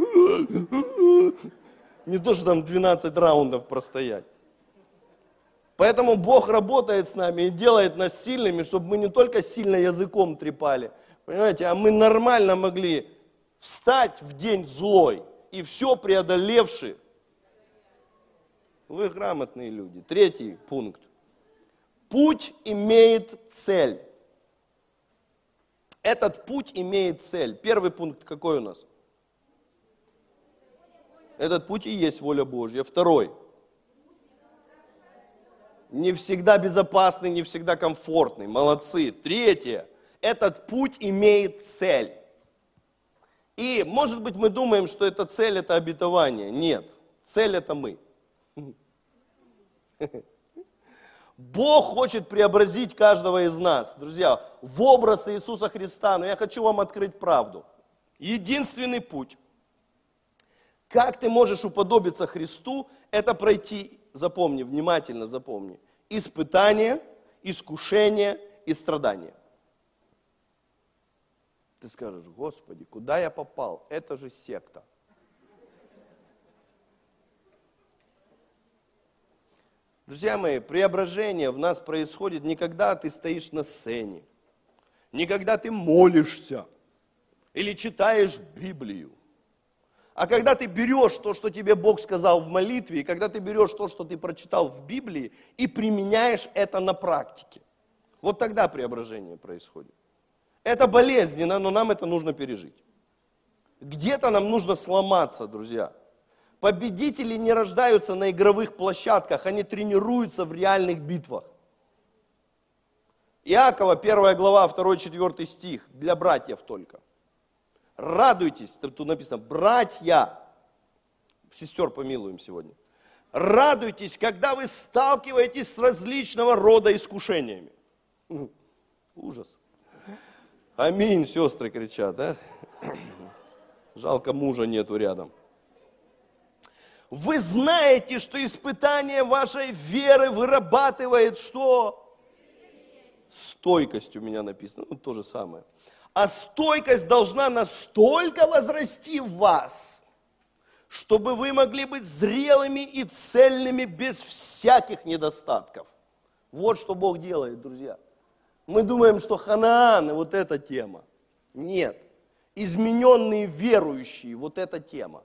Не то, что там 12 раундов простоять. Поэтому Бог работает с нами и делает нас сильными, чтобы мы не только сильно языком трепали, понимаете, а мы нормально могли встать в день злой и все преодолевши. Вы грамотные люди. Третий пункт. Путь имеет цель. Этот путь имеет цель. Первый пункт какой у нас? Этот путь и есть воля Божья. Второй. Не всегда безопасный, не всегда комфортный. Молодцы. Третье. Этот путь имеет цель. И, может быть, мы думаем, что эта цель – это обетование. Нет. Цель – это мы. Бог хочет преобразить каждого из нас, друзья, в образ Иисуса Христа. Но я хочу вам открыть правду. Единственный путь, как ты можешь уподобиться Христу, это пройти, запомни, внимательно запомни, испытание, искушение и страдания. Ты скажешь, Господи, куда я попал? Это же секта. Друзья мои, преображение в нас происходит не когда ты стоишь на сцене, не когда ты молишься или читаешь Библию, а когда ты берешь то, что тебе Бог сказал в молитве, и когда ты берешь то, что ты прочитал в Библии, и применяешь это на практике. Вот тогда преображение происходит. Это болезненно, но нам это нужно пережить. Где-то нам нужно сломаться, друзья. Победители не рождаются на игровых площадках, они тренируются в реальных битвах. Иакова, 1 глава, 2-4 стих, для братьев только. Радуйтесь, тут написано, братья, сестер помилуем сегодня. Радуйтесь, когда вы сталкиваетесь с различного рода искушениями. Ужас. Аминь, сестры кричат, да? Жалко, мужа нету рядом. Вы знаете, что испытание вашей веры вырабатывает что? Стойкость у меня написано, ну то же самое. А стойкость должна настолько возрасти в вас, чтобы вы могли быть зрелыми и цельными без всяких недостатков. Вот что Бог делает, друзья. Мы думаем, что Ханаан – вот эта тема. Нет. Измененные верующие – вот эта тема.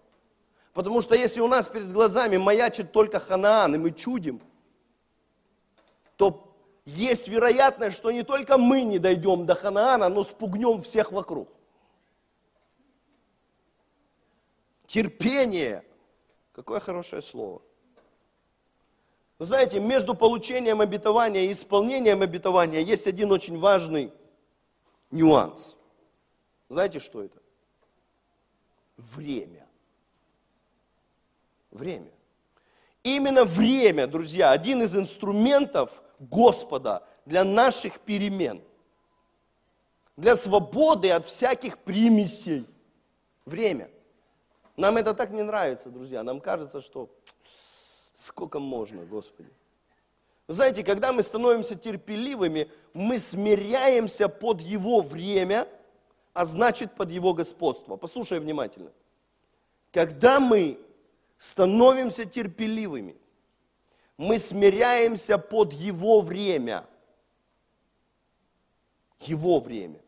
Потому что если у нас перед глазами маячит только Ханаан, и мы чудим, есть вероятность, что не только мы не дойдем до Ханаана, но спугнем всех вокруг. Терпение. Какое хорошее слово. Вы знаете, между получением обетования и исполнением обетования есть один очень важный нюанс. Знаете, что это? Время. Время. Именно время, друзья, один из инструментов Господа для наших перемен, для свободы от всяких примесей. Время. Нам это так не нравится, друзья. Нам кажется, что сколько можно, Господи. знаете, когда мы становимся терпеливыми, мы смиряемся под Его время, а значит под Его господство. Послушай внимательно. Когда мы становимся терпеливыми, мы смиряемся под Его время. Его время.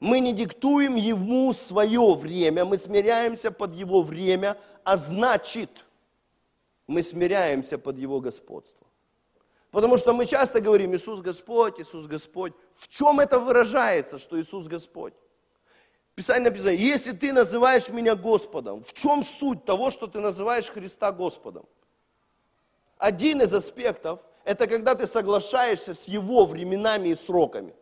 Мы не диктуем Ему свое время, мы смиряемся под Его время, а значит, мы смиряемся под Его господство. Потому что мы часто говорим, Иисус Господь, Иисус Господь. В чем это выражается, что Иисус Господь? Писание написано, если ты называешь меня Господом, в чем суть того, что ты называешь Христа Господом? Один из аспектов – это когда ты соглашаешься с Его временами и сроками.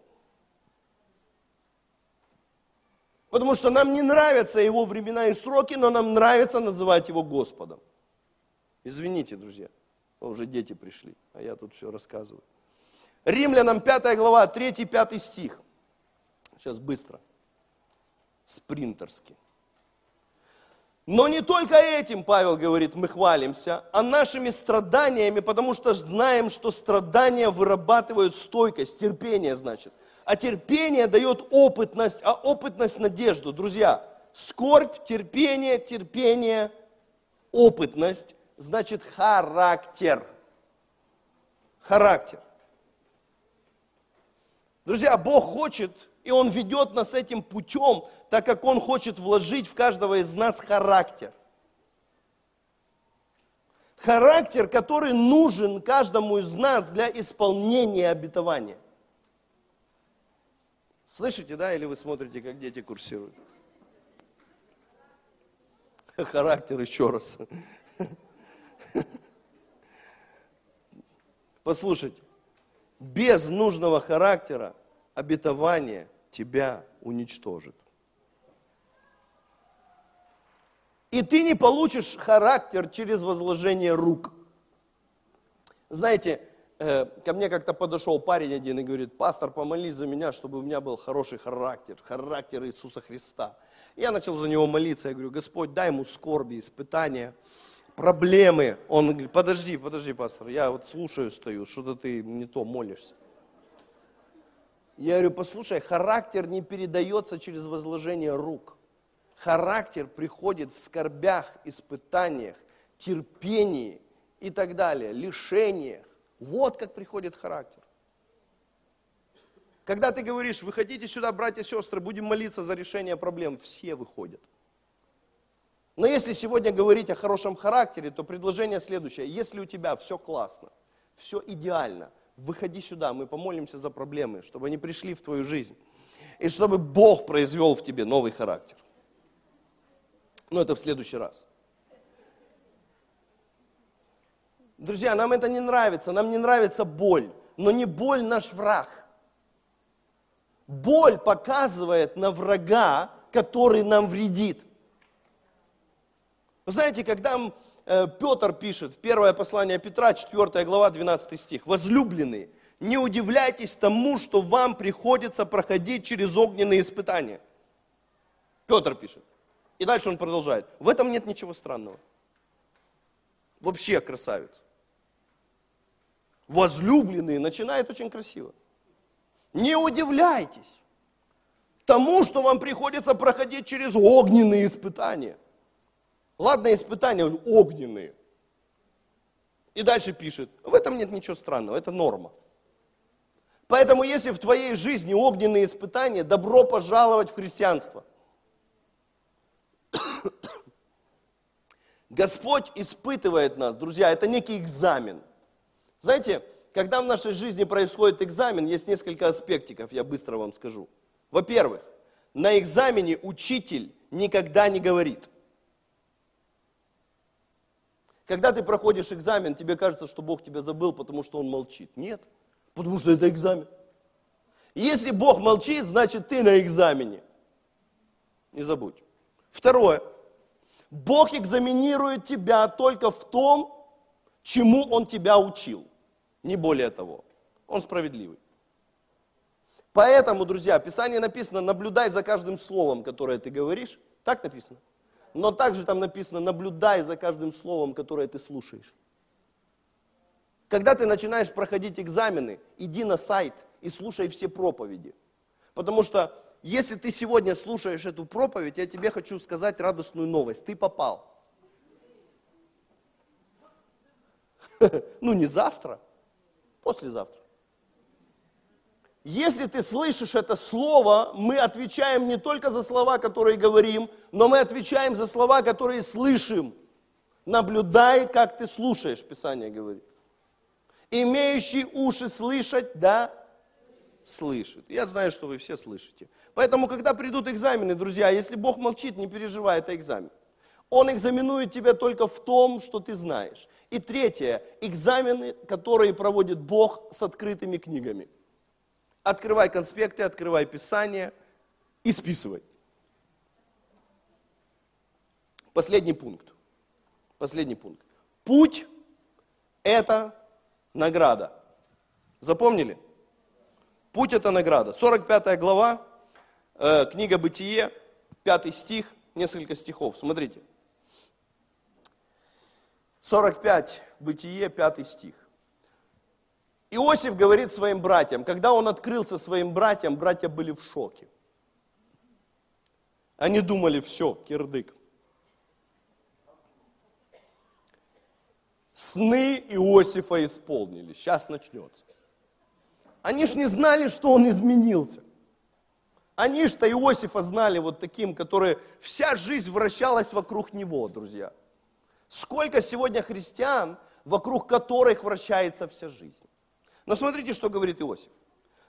Потому что нам не нравятся Его времена и сроки, но нам нравится называть Его Господом. Извините, друзья, уже дети пришли, а я тут все рассказываю. Римлянам 5 глава, 3-5 стих. Сейчас быстро спринтерски. Но не только этим, Павел говорит, мы хвалимся, а нашими страданиями, потому что знаем, что страдания вырабатывают стойкость, терпение, значит. А терпение дает опытность, а опытность надежду. Друзья, скорбь, терпение, терпение, опытность, значит характер. Характер. Друзья, Бог хочет, и Он ведет нас этим путем, так как Он хочет вложить в каждого из нас характер. Характер, который нужен каждому из нас для исполнения обетования. Слышите, да, или вы смотрите, как дети курсируют? Характер еще раз. Послушайте, без нужного характера обетование тебя уничтожит. И ты не получишь характер через возложение рук. Знаете, э, ко мне как-то подошел парень один и говорит, пастор, помолись за меня, чтобы у меня был хороший характер, характер Иисуса Христа. Я начал за него молиться, я говорю, Господь, дай ему скорби, испытания, проблемы. Он говорит, подожди, подожди, пастор, я вот слушаю, стою, что-то ты не то молишься. Я говорю, послушай, характер не передается через возложение рук. Характер приходит в скорбях, испытаниях, терпении и так далее, лишениях. Вот как приходит характер. Когда ты говоришь, выходите сюда, братья и сестры, будем молиться за решение проблем, все выходят. Но если сегодня говорить о хорошем характере, то предложение следующее. Если у тебя все классно, все идеально, выходи сюда, мы помолимся за проблемы, чтобы они пришли в твою жизнь. И чтобы Бог произвел в тебе новый характер. Но это в следующий раз. Друзья, нам это не нравится, нам не нравится боль, но не боль наш враг. Боль показывает на врага, который нам вредит. Вы знаете, когда э, Петр пишет в первое послание Петра, 4 глава, 12 стих, «Возлюбленные, не удивляйтесь тому, что вам приходится проходить через огненные испытания». Петр пишет. И дальше он продолжает. В этом нет ничего странного. Вообще красавец. Возлюбленные начинает очень красиво. Не удивляйтесь тому, что вам приходится проходить через огненные испытания. Ладно, испытания огненные. И дальше пишет, в этом нет ничего странного, это норма. Поэтому если в твоей жизни огненные испытания, добро пожаловать в христианство – Господь испытывает нас, друзья, это некий экзамен. Знаете, когда в нашей жизни происходит экзамен, есть несколько аспектиков, я быстро вам скажу. Во-первых, на экзамене учитель никогда не говорит. Когда ты проходишь экзамен, тебе кажется, что Бог тебя забыл, потому что Он молчит. Нет, потому что это экзамен. Если Бог молчит, значит ты на экзамене. Не забудь. Второе. Бог экзаменирует тебя только в том, чему Он тебя учил. Не более того. Он справедливый. Поэтому, друзья, в Писании написано, наблюдай за каждым словом, которое ты говоришь. Так написано. Но также там написано, наблюдай за каждым словом, которое ты слушаешь. Когда ты начинаешь проходить экзамены, иди на сайт и слушай все проповеди. Потому что если ты сегодня слушаешь эту проповедь, я тебе хочу сказать радостную новость. Ты попал. Ну не завтра, послезавтра. Если ты слышишь это слово, мы отвечаем не только за слова, которые говорим, но мы отвечаем за слова, которые слышим. Наблюдай, как ты слушаешь, Писание говорит. Имеющий уши слышать, да, слышит. Я знаю, что вы все слышите. Поэтому, когда придут экзамены, друзья, если Бог молчит, не переживай, это экзамен. Он экзаменует тебя только в том, что ты знаешь. И третье, экзамены, которые проводит Бог с открытыми книгами. Открывай конспекты, открывай Писание и списывай. Последний пункт. Последний пункт. Путь – это награда. Запомнили? Путь – это награда. 45 глава, э, книга «Бытие», 5 стих, несколько стихов. Смотрите. 45, Бытие, 5 стих. Иосиф говорит своим братьям, когда он открылся своим братьям, братья были в шоке. Они думали, все, кирдык. Сны Иосифа исполнились, сейчас начнется. Они ж не знали, что он изменился. Они что Иосифа знали вот таким, который вся жизнь вращалась вокруг него, друзья. Сколько сегодня христиан, вокруг которых вращается вся жизнь. Но смотрите, что говорит Иосиф.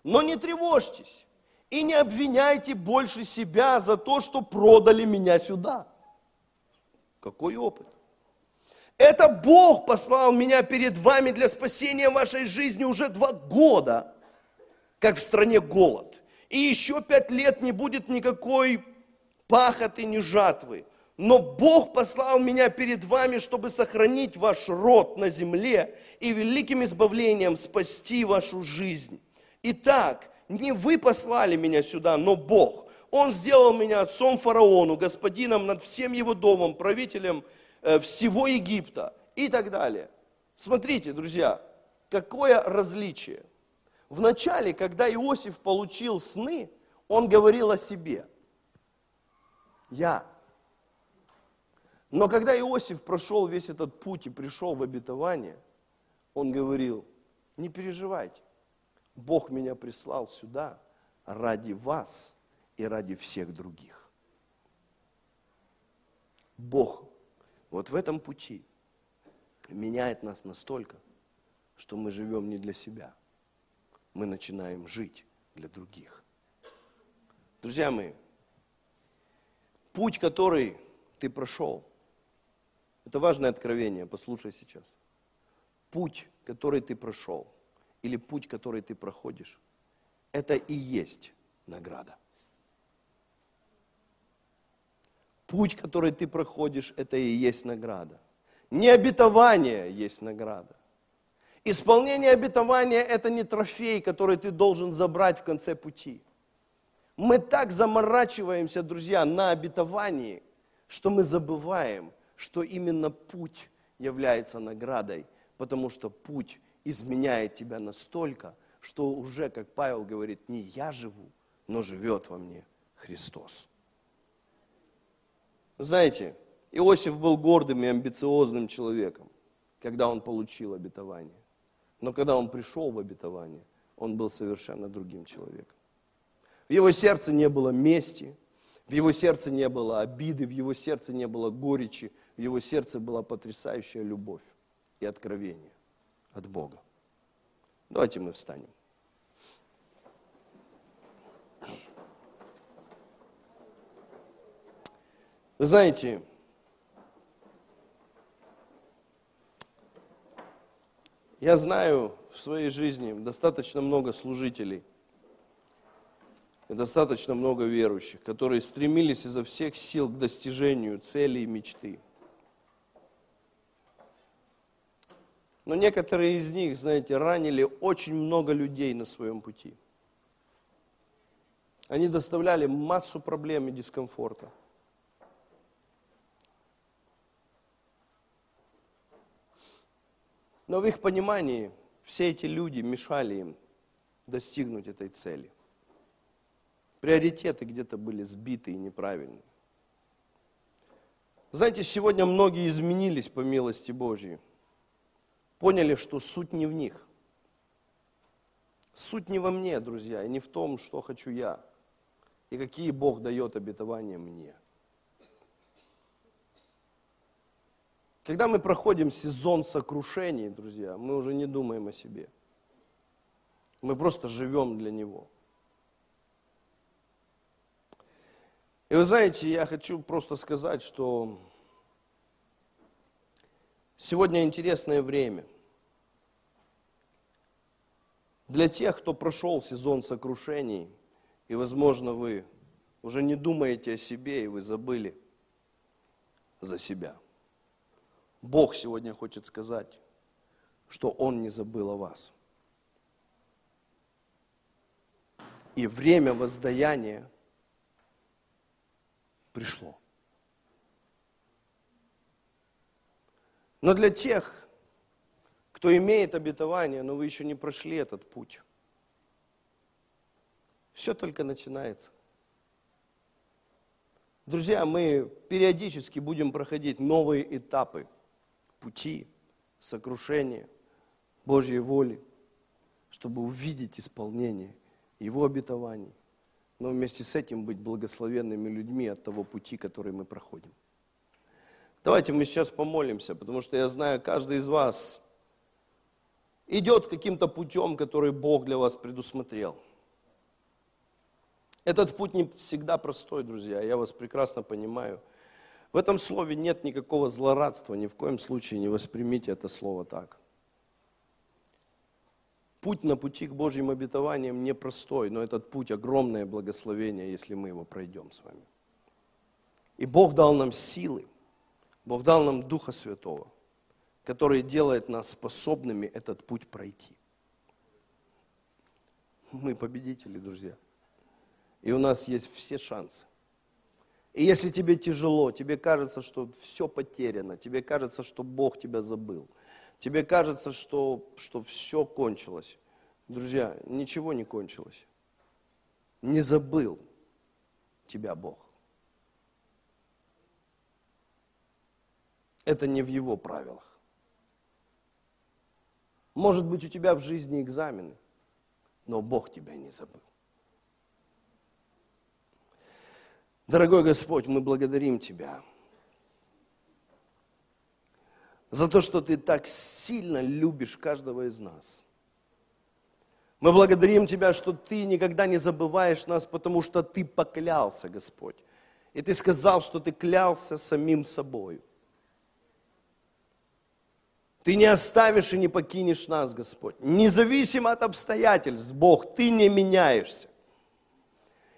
Но не тревожьтесь и не обвиняйте больше себя за то, что продали меня сюда. Какой опыт? Это Бог послал меня перед вами для спасения вашей жизни уже два года как в стране голод. И еще пять лет не будет никакой пахоты, ни жатвы. Но Бог послал меня перед вами, чтобы сохранить ваш род на земле и великим избавлением спасти вашу жизнь. Итак, не вы послали меня сюда, но Бог. Он сделал меня отцом фараону, господином над всем его домом, правителем э, всего Египта и так далее. Смотрите, друзья, какое различие – Вначале, когда Иосиф получил сны, он говорил о себе. Я. Но когда Иосиф прошел весь этот путь и пришел в обетование, он говорил, не переживайте, Бог меня прислал сюда ради вас и ради всех других. Бог вот в этом пути меняет нас настолько, что мы живем не для себя – мы начинаем жить для других. Друзья мои, путь, который ты прошел, это важное откровение, послушай сейчас. Путь, который ты прошел, или путь, который ты проходишь, это и есть награда. Путь, который ты проходишь, это и есть награда. Не обетование есть награда. Исполнение обетования – это не трофей, который ты должен забрать в конце пути. Мы так заморачиваемся, друзья, на обетовании, что мы забываем, что именно путь является наградой, потому что путь изменяет тебя настолько, что уже, как Павел говорит, не я живу, но живет во мне Христос. Знаете, Иосиф был гордым и амбициозным человеком, когда он получил обетование. Но когда он пришел в обетование, он был совершенно другим человеком. В его сердце не было мести, в его сердце не было обиды, в его сердце не было горечи, в его сердце была потрясающая любовь и откровение от Бога. Давайте мы встанем. Вы знаете, Я знаю в своей жизни достаточно много служителей, и достаточно много верующих, которые стремились изо всех сил к достижению цели и мечты. Но некоторые из них, знаете, ранили очень много людей на своем пути. Они доставляли массу проблем и дискомфорта. Но в их понимании все эти люди мешали им достигнуть этой цели. Приоритеты где-то были сбиты и неправильны. Знаете, сегодня многие изменились по милости Божьей. Поняли, что суть не в них. Суть не во мне, друзья, и не в том, что хочу я, и какие Бог дает обетования мне. Когда мы проходим сезон сокрушений, друзья, мы уже не думаем о себе. Мы просто живем для Него. И вы знаете, я хочу просто сказать, что сегодня интересное время. Для тех, кто прошел сезон сокрушений, и, возможно, вы уже не думаете о себе, и вы забыли за себя. Бог сегодня хочет сказать, что Он не забыл о вас. И время воздаяния пришло. Но для тех, кто имеет обетование, но вы еще не прошли этот путь, все только начинается. Друзья, мы периодически будем проходить новые этапы пути, сокрушения Божьей воли, чтобы увидеть исполнение – его обетований, но вместе с этим быть благословенными людьми от того пути, который мы проходим. Давайте мы сейчас помолимся, потому что я знаю, каждый из вас идет каким-то путем, который Бог для вас предусмотрел. Этот путь не всегда простой, друзья, я вас прекрасно понимаю. В этом слове нет никакого злорадства, ни в коем случае не воспримите это слово так. Путь на пути к Божьим обетованиям непростой, но этот путь огромное благословение, если мы его пройдем с вами. И Бог дал нам силы, Бог дал нам Духа Святого, который делает нас способными этот путь пройти. Мы победители, друзья. И у нас есть все шансы. И если тебе тяжело, тебе кажется, что все потеряно, тебе кажется, что Бог тебя забыл – Тебе кажется, что, что все кончилось. Друзья, ничего не кончилось. Не забыл тебя Бог. Это не в Его правилах. Может быть, у тебя в жизни экзамены, но Бог тебя не забыл. Дорогой Господь, мы благодарим Тебя за то, что Ты так сильно любишь каждого из нас. Мы благодарим Тебя, что Ты никогда не забываешь нас, потому что Ты поклялся, Господь. И Ты сказал, что Ты клялся самим собой. Ты не оставишь и не покинешь нас, Господь. Независимо от обстоятельств, Бог, Ты не меняешься.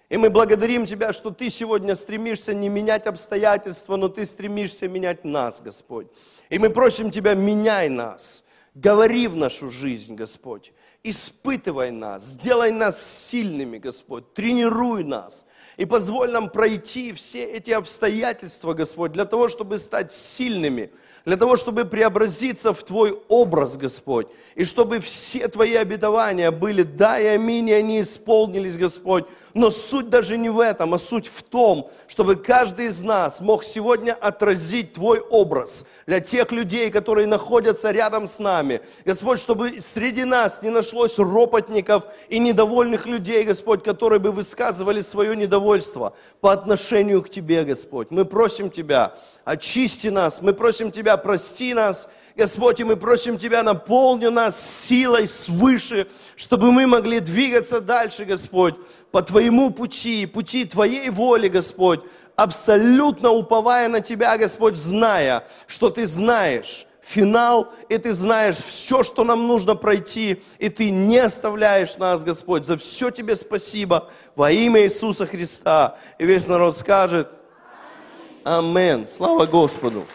И мы благодарим Тебя, что Ты сегодня стремишься не менять обстоятельства, но Ты стремишься менять нас, Господь. И мы просим Тебя, меняй нас, говори в нашу жизнь, Господь. Испытывай нас, сделай нас сильными, Господь, тренируй нас. И позволь нам пройти все эти обстоятельства, Господь, для того, чтобы стать сильными, для того, чтобы преобразиться в Твой образ, Господь, и чтобы все Твои обетования были да и аминь, и они исполнились, Господь. Но суть даже не в этом, а суть в том, чтобы каждый из нас мог сегодня отразить Твой образ для тех людей, которые находятся рядом с нами. Господь, чтобы среди нас не нашлось ропотников и недовольных людей, Господь, которые бы высказывали свое недовольство по отношению к Тебе, Господь. Мы просим Тебя, очисти нас, мы просим Тебя, прости нас, Господь, и мы просим Тебя, наполни нас силой свыше, чтобы мы могли двигаться дальше, Господь, по Твоему пути, пути Твоей воли, Господь, абсолютно уповая на Тебя, Господь, зная, что Ты знаешь финал, и Ты знаешь все, что нам нужно пройти, и Ты не оставляешь нас, Господь. За все Тебе спасибо во имя Иисуса Христа. И весь народ скажет, Аминь. Слава Господу.